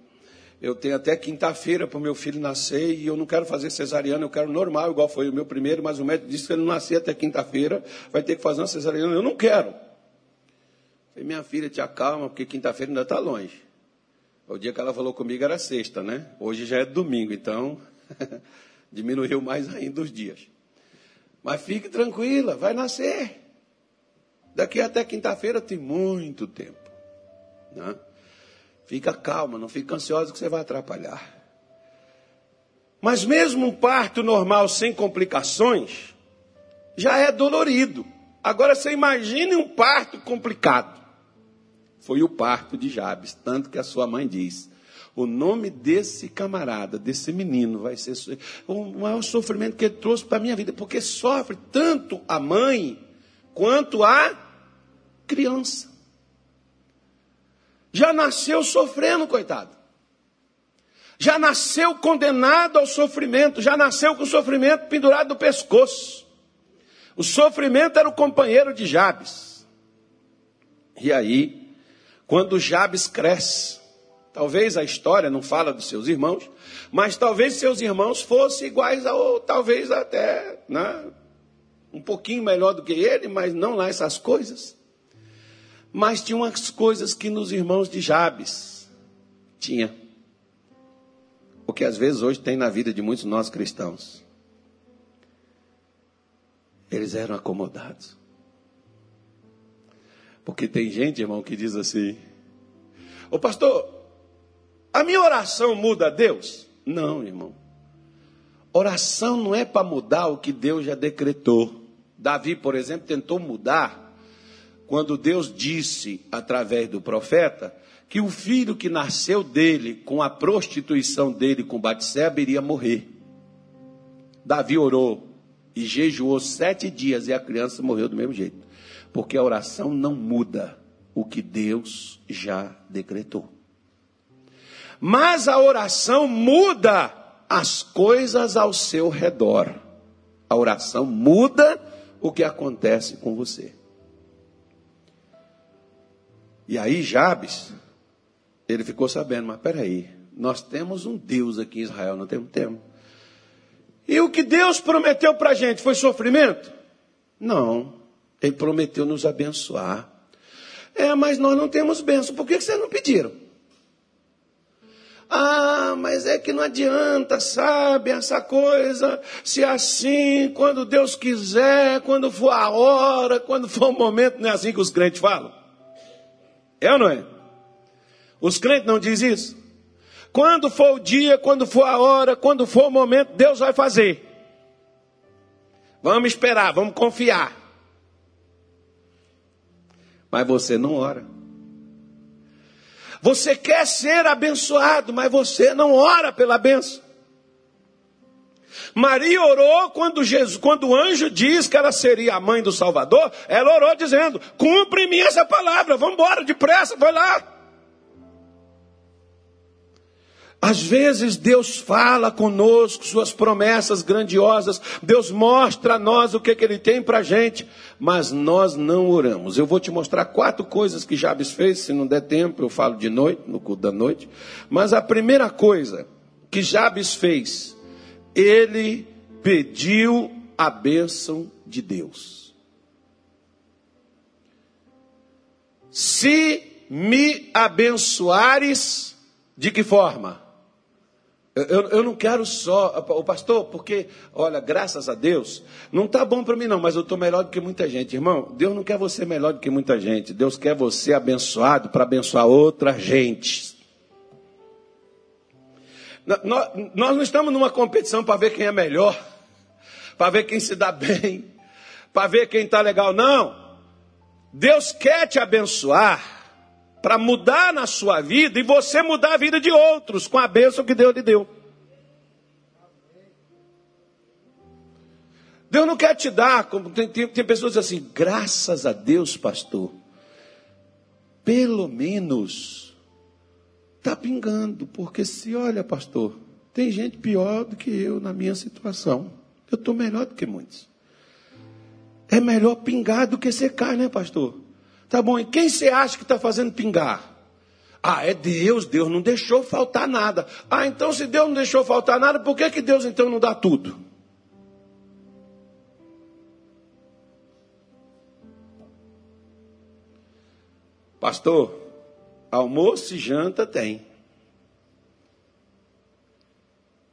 eu tenho até quinta-feira para o meu filho nascer e eu não quero fazer cesariana, eu quero normal, igual foi o meu primeiro, mas o médico disse que ele não nascer até quinta-feira, vai ter que fazer uma cesariana. Eu não quero. Falei, minha filha, te acalma, porque quinta-feira ainda está longe. O dia que ela falou comigo era sexta, né? Hoje já é domingo, então <laughs> diminuiu mais ainda os dias. Mas fique tranquila, vai nascer. Daqui até quinta-feira tem muito tempo. Né? Fica calma, não fica ansiosa que você vai atrapalhar. Mas mesmo um parto normal sem complicações já é dolorido. Agora você imagine um parto complicado foi o parto de Jabes, tanto que a sua mãe diz: o nome desse camarada, desse menino, vai ser o maior sofrimento que ele trouxe para a minha vida, porque sofre tanto a mãe quanto a criança. Já nasceu sofrendo, coitado. Já nasceu condenado ao sofrimento, já nasceu com o sofrimento pendurado no pescoço. O sofrimento era o companheiro de Jabes. E aí, quando Jabes cresce, talvez a história não fala dos seus irmãos, mas talvez seus irmãos fossem iguais a, ou talvez até, né, um pouquinho melhor do que ele, mas não lá essas coisas. Mas tinha umas coisas que nos irmãos de Jabes tinha. O que às vezes hoje tem na vida de muitos nós cristãos. Eles eram acomodados. Porque tem gente, irmão, que diz assim: Ô pastor, a minha oração muda Deus? Não, irmão. Oração não é para mudar o que Deus já decretou. Davi, por exemplo, tentou mudar quando Deus disse, através do profeta, que o filho que nasceu dele, com a prostituição dele com Batseba, iria morrer. Davi orou e jejuou sete dias e a criança morreu do mesmo jeito. Porque a oração não muda o que Deus já decretou. Mas a oração muda as coisas ao seu redor. A oração muda o que acontece com você. E aí Jabes, ele ficou sabendo, mas peraí, nós temos um Deus aqui em Israel, não temos? Temos. E o que Deus prometeu para a gente foi sofrimento? Não. Ele prometeu nos abençoar. É, mas nós não temos bênção. Por que vocês não pediram? Ah, mas é que não adianta, sabe, essa coisa, se é assim, quando Deus quiser, quando for a hora, quando for o momento, não é assim que os crentes falam? É ou não é? Os crentes não dizem isso? Quando for o dia, quando for a hora, quando for o momento, Deus vai fazer. Vamos esperar, vamos confiar mas você não ora. Você quer ser abençoado, mas você não ora pela benção. Maria orou quando, Jesus, quando o anjo diz que ela seria a mãe do Salvador, ela orou dizendo: cumpre em mim essa palavra, vamos embora, depressa, vai lá. Às vezes Deus fala conosco suas promessas grandiosas, Deus mostra a nós o que, que Ele tem para a gente, mas nós não oramos. Eu vou te mostrar quatro coisas que Jabes fez, se não der tempo, eu falo de noite, no culto da noite. Mas a primeira coisa que Jabes fez, ele pediu a bênção de Deus. Se me abençoares, de que forma? Eu, eu, não quero só, o pastor, porque, olha, graças a Deus, não está bom para mim não, mas eu estou melhor do que muita gente. Irmão, Deus não quer você melhor do que muita gente. Deus quer você abençoado para abençoar outra gente. Nós, nós não estamos numa competição para ver quem é melhor, para ver quem se dá bem, para ver quem está legal. Não. Deus quer te abençoar para mudar na sua vida e você mudar a vida de outros com a bênção que Deus lhe deu. Deus não quer te dar, tem, tem, tem pessoas assim, graças a Deus, pastor, pelo menos está pingando, porque se olha, pastor, tem gente pior do que eu na minha situação. Eu estou melhor do que muitos. É melhor pingar do que secar, né, pastor? Tá bom, e quem você acha que está fazendo pingar? Ah, é Deus, Deus não deixou faltar nada. Ah, então se Deus não deixou faltar nada, por que, que Deus então não dá tudo? Pastor, almoço e janta tem.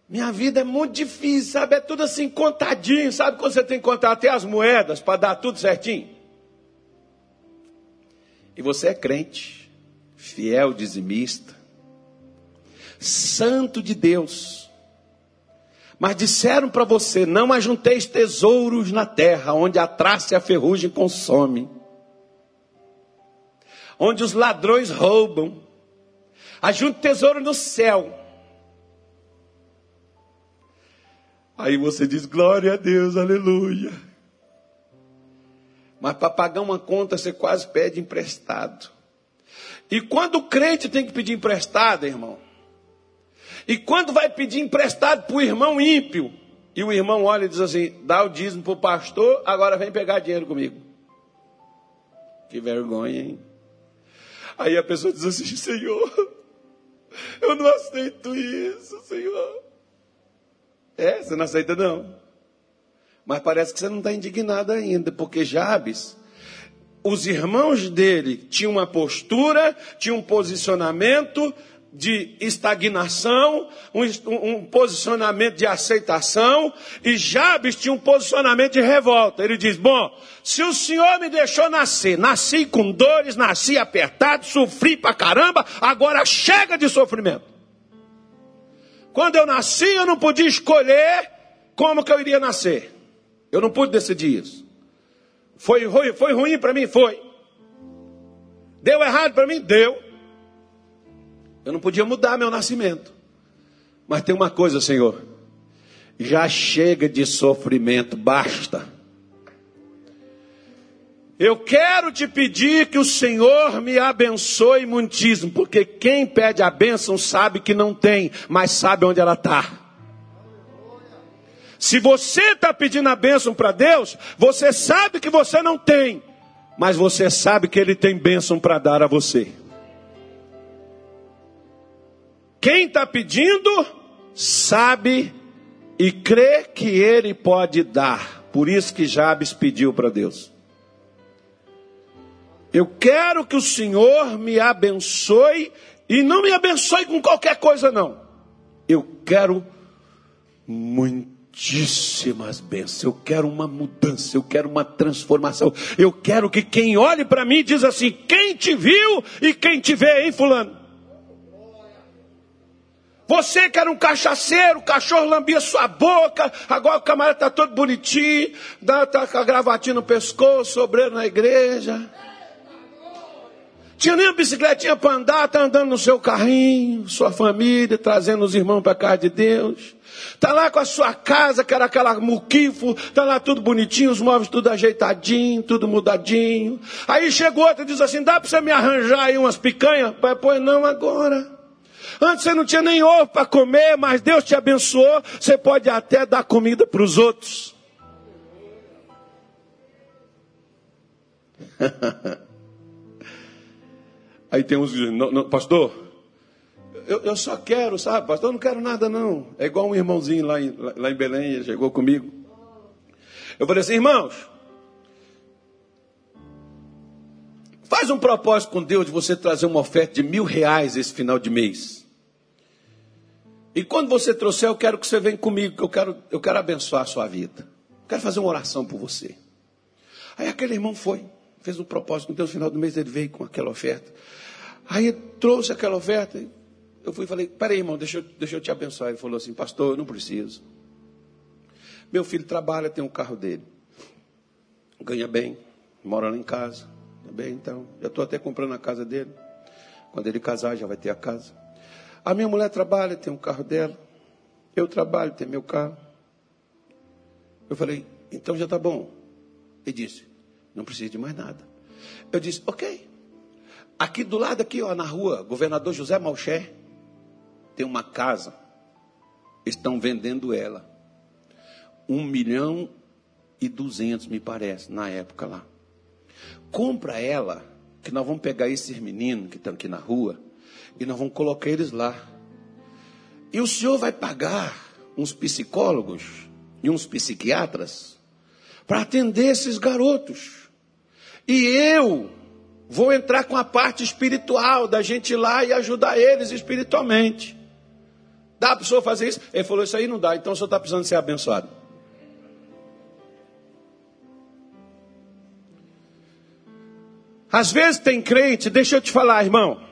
Minha vida é muito difícil, sabe? É tudo assim contadinho, sabe? Quando você tem que contar até as moedas para dar tudo certinho. E você é crente, fiel dizimista, santo de Deus. Mas disseram para você: não ajunteis tesouros na terra, onde a traça e a ferrugem consome, onde os ladrões roubam. Ajunte tesouro no céu. Aí você diz: glória a Deus, aleluia. Mas para pagar uma conta você quase pede emprestado. E quando o crente tem que pedir emprestado, irmão, e quando vai pedir emprestado para o irmão ímpio, e o irmão olha e diz assim: dá o dízimo para o pastor, agora vem pegar dinheiro comigo. Que vergonha, hein? Aí a pessoa diz assim: Senhor, eu não aceito isso, Senhor. É, você não aceita não. Mas parece que você não está indignado ainda, porque Jabes, os irmãos dele tinham uma postura, tinham um posicionamento de estagnação, um, um, posicionamento de aceitação, e Jabes tinha um posicionamento de revolta. Ele diz: Bom, se o Senhor me deixou nascer, nasci com dores, nasci apertado, sofri pra caramba, agora chega de sofrimento. Quando eu nasci, eu não podia escolher como que eu iria nascer. Eu não pude decidir isso. Foi, foi, foi ruim para mim? Foi. Deu errado para mim? Deu. Eu não podia mudar meu nascimento. Mas tem uma coisa, Senhor. Já chega de sofrimento, basta. Eu quero te pedir que o Senhor me abençoe muitíssimo, porque quem pede a bênção sabe que não tem, mas sabe onde ela está. Se você está pedindo a bênção para Deus, você sabe que você não tem, mas você sabe que Ele tem bênção para dar a você. Quem está pedindo, sabe e crê que Ele pode dar. Por isso que Jabes pediu para Deus. Eu quero que o Senhor me abençoe e não me abençoe com qualquer coisa, não. Eu quero muito muitíssimas bênçãos. Eu quero uma mudança, eu quero uma transformação. Eu quero que quem olhe para mim diz assim: quem te viu e quem te vê, hein, fulano? Você que era um cachaceiro, o cachorro lambia sua boca, agora o camarada está todo bonitinho, está com a gravatinha no pescoço, sobreiro na igreja. Tinha nem uma bicicletinha para andar, está andando no seu carrinho, sua família, trazendo os irmãos para casa de Deus. Está lá com a sua casa, que era aquela muquifo, está lá tudo bonitinho, os móveis tudo ajeitadinho, tudo mudadinho. Aí chega outro e diz assim: dá para você me arranjar aí umas picanhas? Pai, pois não agora. Antes você não tinha nem ovo para comer, mas Deus te abençoou. Você pode até dar comida para os outros. <laughs> Aí tem uns dizendo, pastor, eu, eu, só quero, sabe, pastor, eu não quero nada não. É igual um irmãozinho lá em, lá em Belém, ele chegou comigo. Eu falei assim, irmãos, faz um propósito com Deus de você trazer uma oferta de mil reais esse final de mês. E quando você trouxer, eu quero que você venha comigo, que eu quero, eu quero abençoar a sua vida. Eu quero fazer uma oração por você. Aí aquele irmão foi, fez um propósito com Deus, no final do mês ele veio com aquela oferta. Aí trouxe aquela oferta. Eu fui e falei, peraí, irmão, deixa eu, deixa eu te abençoar. Ele falou assim, pastor, eu não preciso. Meu filho trabalha, tem um carro dele. Ganha bem, mora lá em casa. Tá bem, então. Eu estou até comprando a casa dele. Quando ele casar, já vai ter a casa. A minha mulher trabalha, tem um carro dela. Eu trabalho, tem meu carro. Eu falei, então já está bom. Ele disse, não precisa de mais nada. Eu disse, ok. Aqui do lado, aqui, ó, na rua, governador José Malché, tem uma casa. Estão vendendo ela. Um milhão e duzentos, me parece, na época lá. Compra ela, que nós vamos pegar esses meninos que estão aqui na rua e nós vamos colocar eles lá. E o senhor vai pagar uns psicólogos e uns psiquiatras para atender esses garotos. E eu vou entrar com a parte espiritual da gente ir lá e ajudar eles espiritualmente. Dá para a pessoa fazer isso? Ele falou: Isso aí não dá, então o senhor está precisando ser abençoado. Às vezes tem crente, deixa eu te falar, irmão.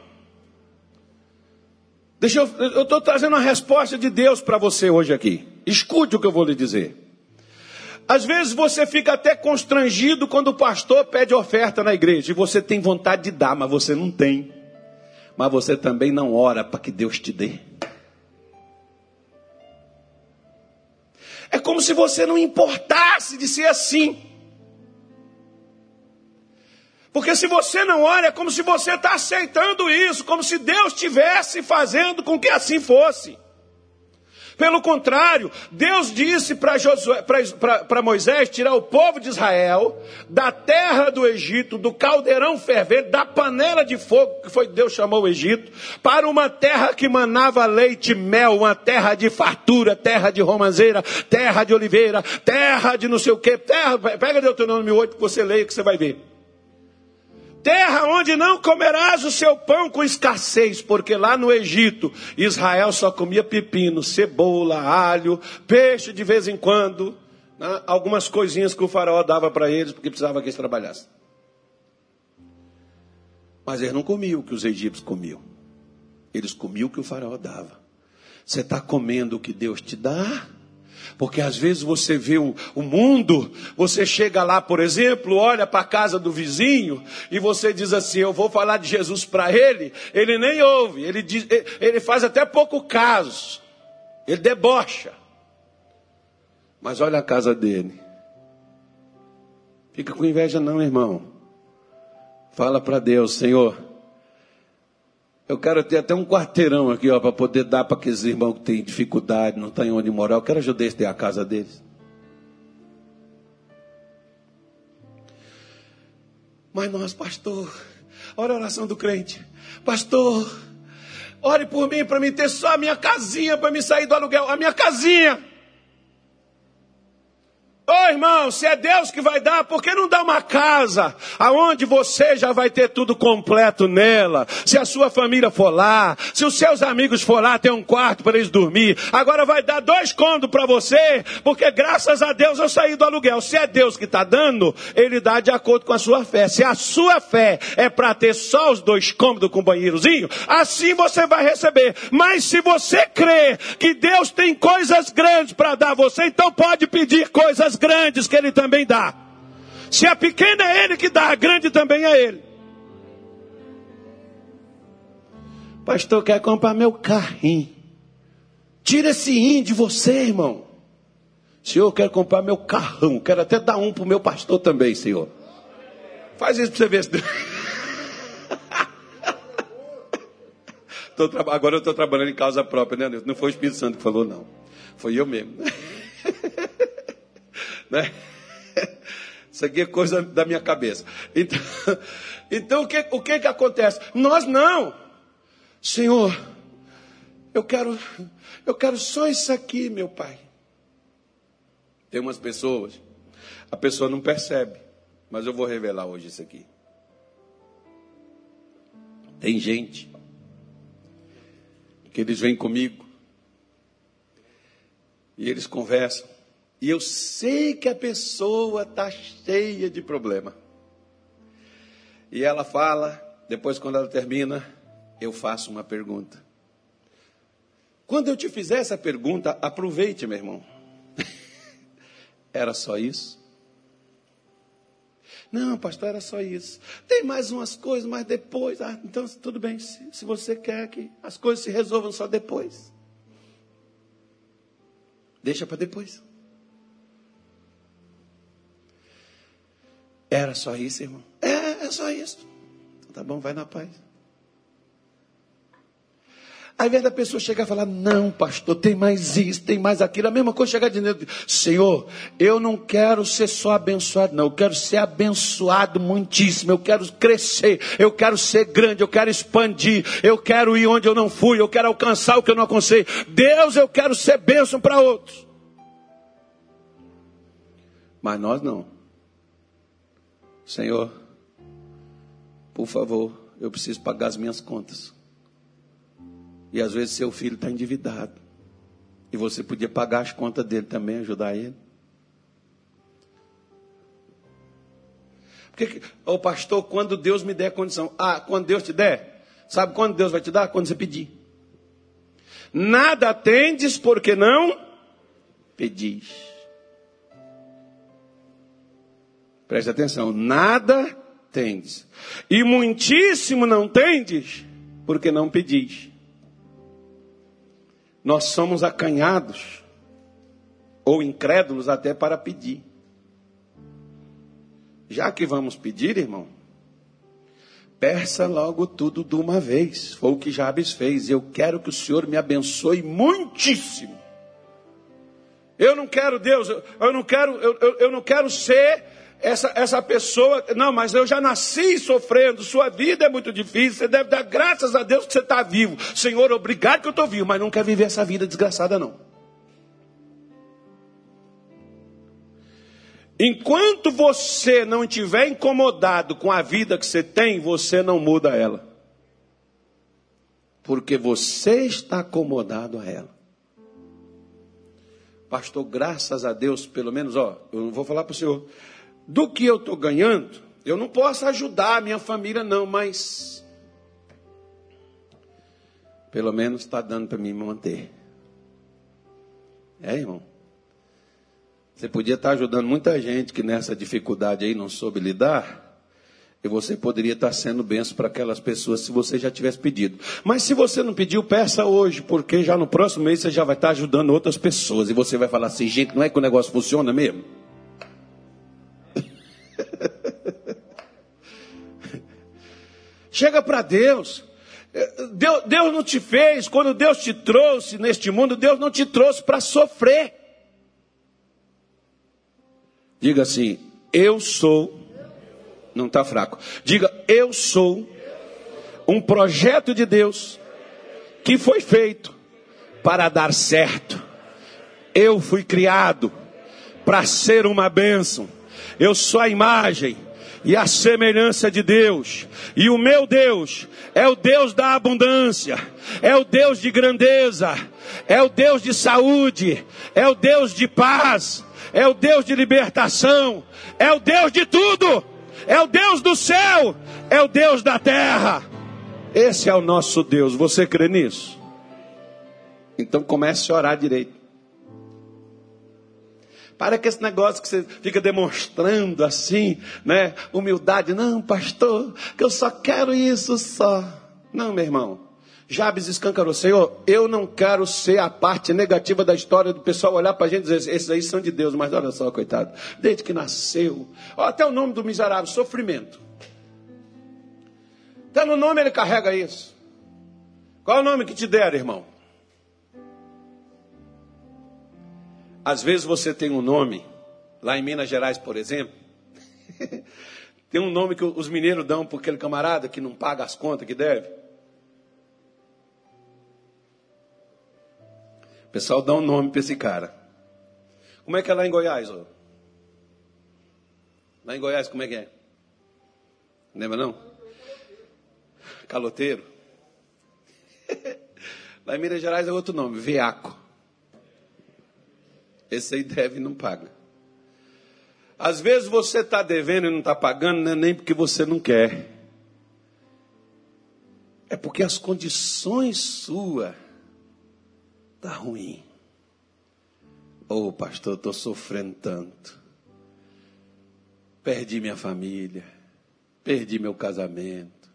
Deixa eu estou trazendo uma resposta de Deus para você hoje aqui. Escute o que eu vou lhe dizer. Às vezes você fica até constrangido quando o pastor pede oferta na igreja e você tem vontade de dar, mas você não tem. Mas você também não ora para que Deus te dê. É como se você não importasse de ser assim. Porque se você não olha, é como se você está aceitando isso, como se Deus estivesse fazendo com que assim fosse. Pelo contrário, Deus disse para Moisés tirar o povo de Israel da terra do Egito, do caldeirão fervente, da panela de fogo, que foi Deus chamou o Egito, para uma terra que manava leite e mel, uma terra de fartura, terra de romanceira, terra de oliveira, terra de não sei o que, terra, pega Deuteronômio 8 que você leia que você vai ver. Terra onde não comerás o seu pão com escassez, porque lá no Egito Israel só comia pepino, cebola, alho, peixe de vez em quando, né? algumas coisinhas que o faraó dava para eles, porque precisava que eles trabalhassem. Mas eles não comiam o que os egípcios comiam, eles comiam o que o faraó dava. Você está comendo o que Deus te dá? Porque às vezes você vê o, o mundo, você chega lá, por exemplo, olha para a casa do vizinho e você diz assim: Eu vou falar de Jesus para ele. Ele nem ouve, ele, diz, ele faz até pouco caso, ele debocha. Mas olha a casa dele. Fica com inveja, não, irmão. Fala para Deus, Senhor eu quero ter até um quarteirão aqui, ó, para poder dar para aqueles irmãos que têm dificuldade, não têm onde morar. Eu quero ajudar eles a ter a casa deles. Mas nós, pastor, olha a oração do crente. Pastor, ore por mim para me ter só a minha casinha para me sair do aluguel. A minha casinha. Ô oh, irmão, se é Deus que vai dar, por que não dá uma casa aonde você já vai ter tudo completo nela? Se a sua família for lá, se os seus amigos for lá, tem um quarto para eles dormir. Agora vai dar dois condos para você, porque graças a Deus eu saí do aluguel. Se é Deus que está dando, Ele dá de acordo com a sua fé. Se a sua fé é para ter só os dois cômodos com banheirozinho, assim você vai receber. Mas se você crê que Deus tem coisas grandes para dar você, então pode pedir coisas grandes que ele também dá. Se a pequena é ele que dá, a grande também é ele. Pastor, quer comprar meu carrinho. Tira esse rim de você, irmão. Senhor, quero comprar meu carrão. Quero até dar um para o meu pastor também, Senhor. Faz isso para você ver <laughs> tô, agora eu estou trabalhando em causa própria, né, Não foi o Espírito Santo que falou, não. Foi eu mesmo. <laughs> né? <laughs> Isso aqui é coisa da minha cabeça. Então, <laughs> então o, que, o que que acontece? Nós não. Senhor, eu quero, eu quero só isso aqui, meu pai. Tem umas pessoas, a pessoa não percebe, mas eu vou revelar hoje isso aqui. Tem gente que eles vêm comigo e eles conversam. E eu sei que a pessoa está cheia de problema. E ela fala, depois quando ela termina, eu faço uma pergunta. Quando eu te fizer essa pergunta, aproveite, meu irmão. <laughs> Era só isso? Não, pastor, era só isso. Tem mais umas coisas, mas depois. Ah, então tudo bem, se, se você quer que as coisas se resolvam só depois. Deixa para depois. Era só isso, irmão? É, é só isso. Então, tá bom, vai na paz. Aí vem da pessoa chegar e falar: Não, pastor, tem mais isso, tem mais aquilo. A mesma coisa chegar dizendo: Senhor, eu não quero ser só abençoado, não. Eu quero ser abençoado muitíssimo. Eu quero crescer. Eu quero ser grande. Eu quero expandir. Eu quero ir onde eu não fui. Eu quero alcançar o que eu não alcancei. Deus, eu quero ser bênção para outros. Mas nós não. Senhor, por favor, eu preciso pagar as minhas contas. E às vezes seu filho está endividado. E você podia pagar as contas dele também, ajudar ele. Porque, o pastor, quando Deus me der condição. Ah, quando Deus te der. Sabe quando Deus vai te dar? Quando você pedir. Nada tendes porque não pedis. Preste atenção. Nada tendes. E muitíssimo não tendes, porque não pedis. Nós somos acanhados, ou incrédulos até para pedir. Já que vamos pedir, irmão, peça logo tudo de uma vez. Foi o que Jabes fez. Eu quero que o Senhor me abençoe muitíssimo. Eu não quero, Deus, eu não quero, eu, eu, eu não quero ser essa, essa pessoa, não, mas eu já nasci sofrendo, sua vida é muito difícil, você deve dar graças a Deus que você está vivo. Senhor, obrigado que eu estou vivo, mas não quer viver essa vida desgraçada, não. Enquanto você não estiver incomodado com a vida que você tem, você não muda ela. Porque você está acomodado a ela. Pastor, graças a Deus, pelo menos, ó, eu não vou falar para o senhor, do que eu estou ganhando, eu não posso ajudar a minha família, não, mas pelo menos está dando para mim manter. É, irmão? Você podia estar tá ajudando muita gente que nessa dificuldade aí não soube lidar. E você poderia estar tá sendo benção para aquelas pessoas se você já tivesse pedido. Mas se você não pediu, peça hoje, porque já no próximo mês você já vai estar tá ajudando outras pessoas. E você vai falar assim, gente, não é que o negócio funciona mesmo? Chega para Deus. Deus. Deus não te fez, quando Deus te trouxe neste mundo, Deus não te trouxe para sofrer. Diga assim: Eu sou. Não está fraco. Diga: Eu sou um projeto de Deus que foi feito para dar certo. Eu fui criado para ser uma bênção. Eu sou a imagem e a semelhança de Deus. E o meu Deus é o Deus da abundância, é o Deus de grandeza, é o Deus de saúde, é o Deus de paz, é o Deus de libertação, é o Deus de tudo, é o Deus do céu, é o Deus da terra. Esse é o nosso Deus. Você crê nisso? Então comece a orar direito. Para com esse negócio que você fica demonstrando assim, né? Humildade. Não, pastor, que eu só quero isso só. Não, meu irmão. Jabes escancarou, Senhor, eu não quero ser a parte negativa da história do pessoal olhar para a gente e dizer, esses aí são de Deus, mas olha só, coitado, desde que nasceu, até o nome do miserável, sofrimento. Até no nome ele carrega isso. Qual é o nome que te deram, irmão? Às vezes você tem um nome, lá em Minas Gerais, por exemplo, <laughs> tem um nome que os mineiros dão para aquele camarada que não paga as contas que deve. O pessoal dá um nome para esse cara. Como é que é lá em Goiás? Ó? Lá em Goiás, como é que é? Lembra não? Caloteiro. <laughs> Lá em Minas Gerais é outro nome, veaco. Esse aí deve e não paga. Às vezes você está devendo e não está pagando, não é nem porque você não quer. É porque as condições suas tá ruim. Ô oh, pastor, estou sofrendo tanto. Perdi minha família, perdi meu casamento,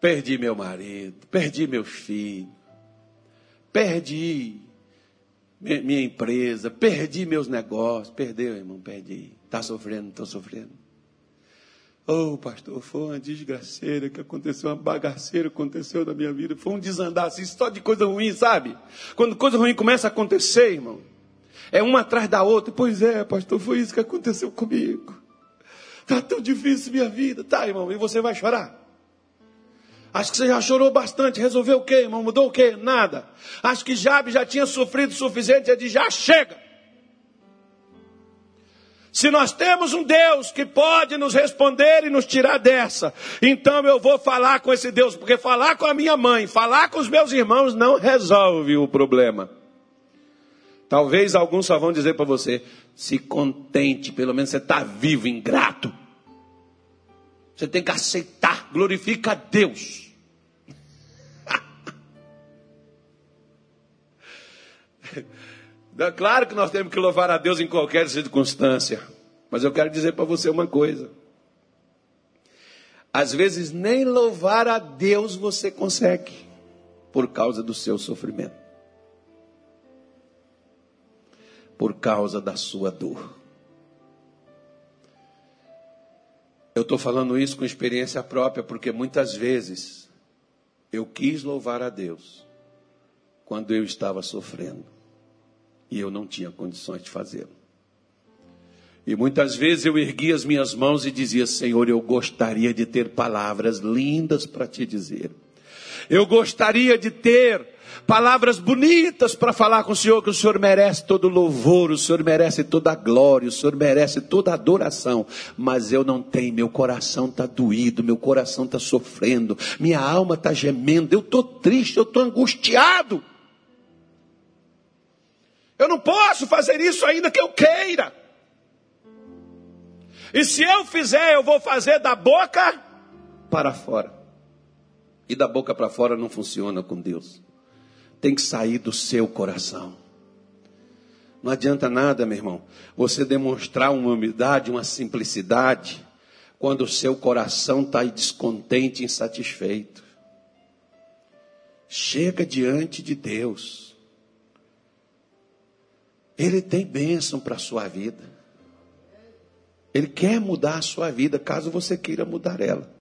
perdi meu marido, perdi meus filhos, perdi minha empresa, perdi meus negócios. Perdeu, irmão, perdi. Está sofrendo, estou sofrendo. Oh, pastor, foi uma desgraceira que aconteceu, uma bagaceira aconteceu na minha vida. Foi um desandar assim, só de coisa ruim, sabe? Quando coisa ruim começa a acontecer, irmão, é uma atrás da outra. Pois é, pastor, foi isso que aconteceu comigo. Está tão difícil minha vida. Tá, irmão, e você vai chorar? Acho que você já chorou bastante. Resolveu o quê, irmão? Mudou o quê? Nada. Acho que Jabe já tinha sofrido o suficiente. Ele diz, já chega. Se nós temos um Deus que pode nos responder e nos tirar dessa, então eu vou falar com esse Deus, porque falar com a minha mãe, falar com os meus irmãos não resolve o problema. Talvez alguns só vão dizer para você: se contente, pelo menos você está vivo, ingrato. Você tem que aceitar, glorifica a Deus. <laughs> Claro que nós temos que louvar a Deus em qualquer circunstância, mas eu quero dizer para você uma coisa. Às vezes nem louvar a Deus você consegue, por causa do seu sofrimento, por causa da sua dor. Eu estou falando isso com experiência própria, porque muitas vezes eu quis louvar a Deus quando eu estava sofrendo e eu não tinha condições de fazê-lo. E muitas vezes eu erguia as minhas mãos e dizia: Senhor, eu gostaria de ter palavras lindas para te dizer. Eu gostaria de ter palavras bonitas para falar com o Senhor, que o Senhor merece todo louvor, o Senhor merece toda a glória, o Senhor merece toda a adoração, mas eu não tenho, meu coração está doído, meu coração está sofrendo, minha alma está gemendo, eu estou triste, eu estou angustiado. Eu não posso fazer isso ainda que eu queira. E se eu fizer, eu vou fazer da boca para fora. E da boca para fora não funciona com Deus. Tem que sair do seu coração. Não adianta nada, meu irmão, você demonstrar uma humildade, uma simplicidade, quando o seu coração está descontente, insatisfeito. Chega diante de Deus. Ele tem bênção para a sua vida. Ele quer mudar a sua vida, caso você queira mudar ela.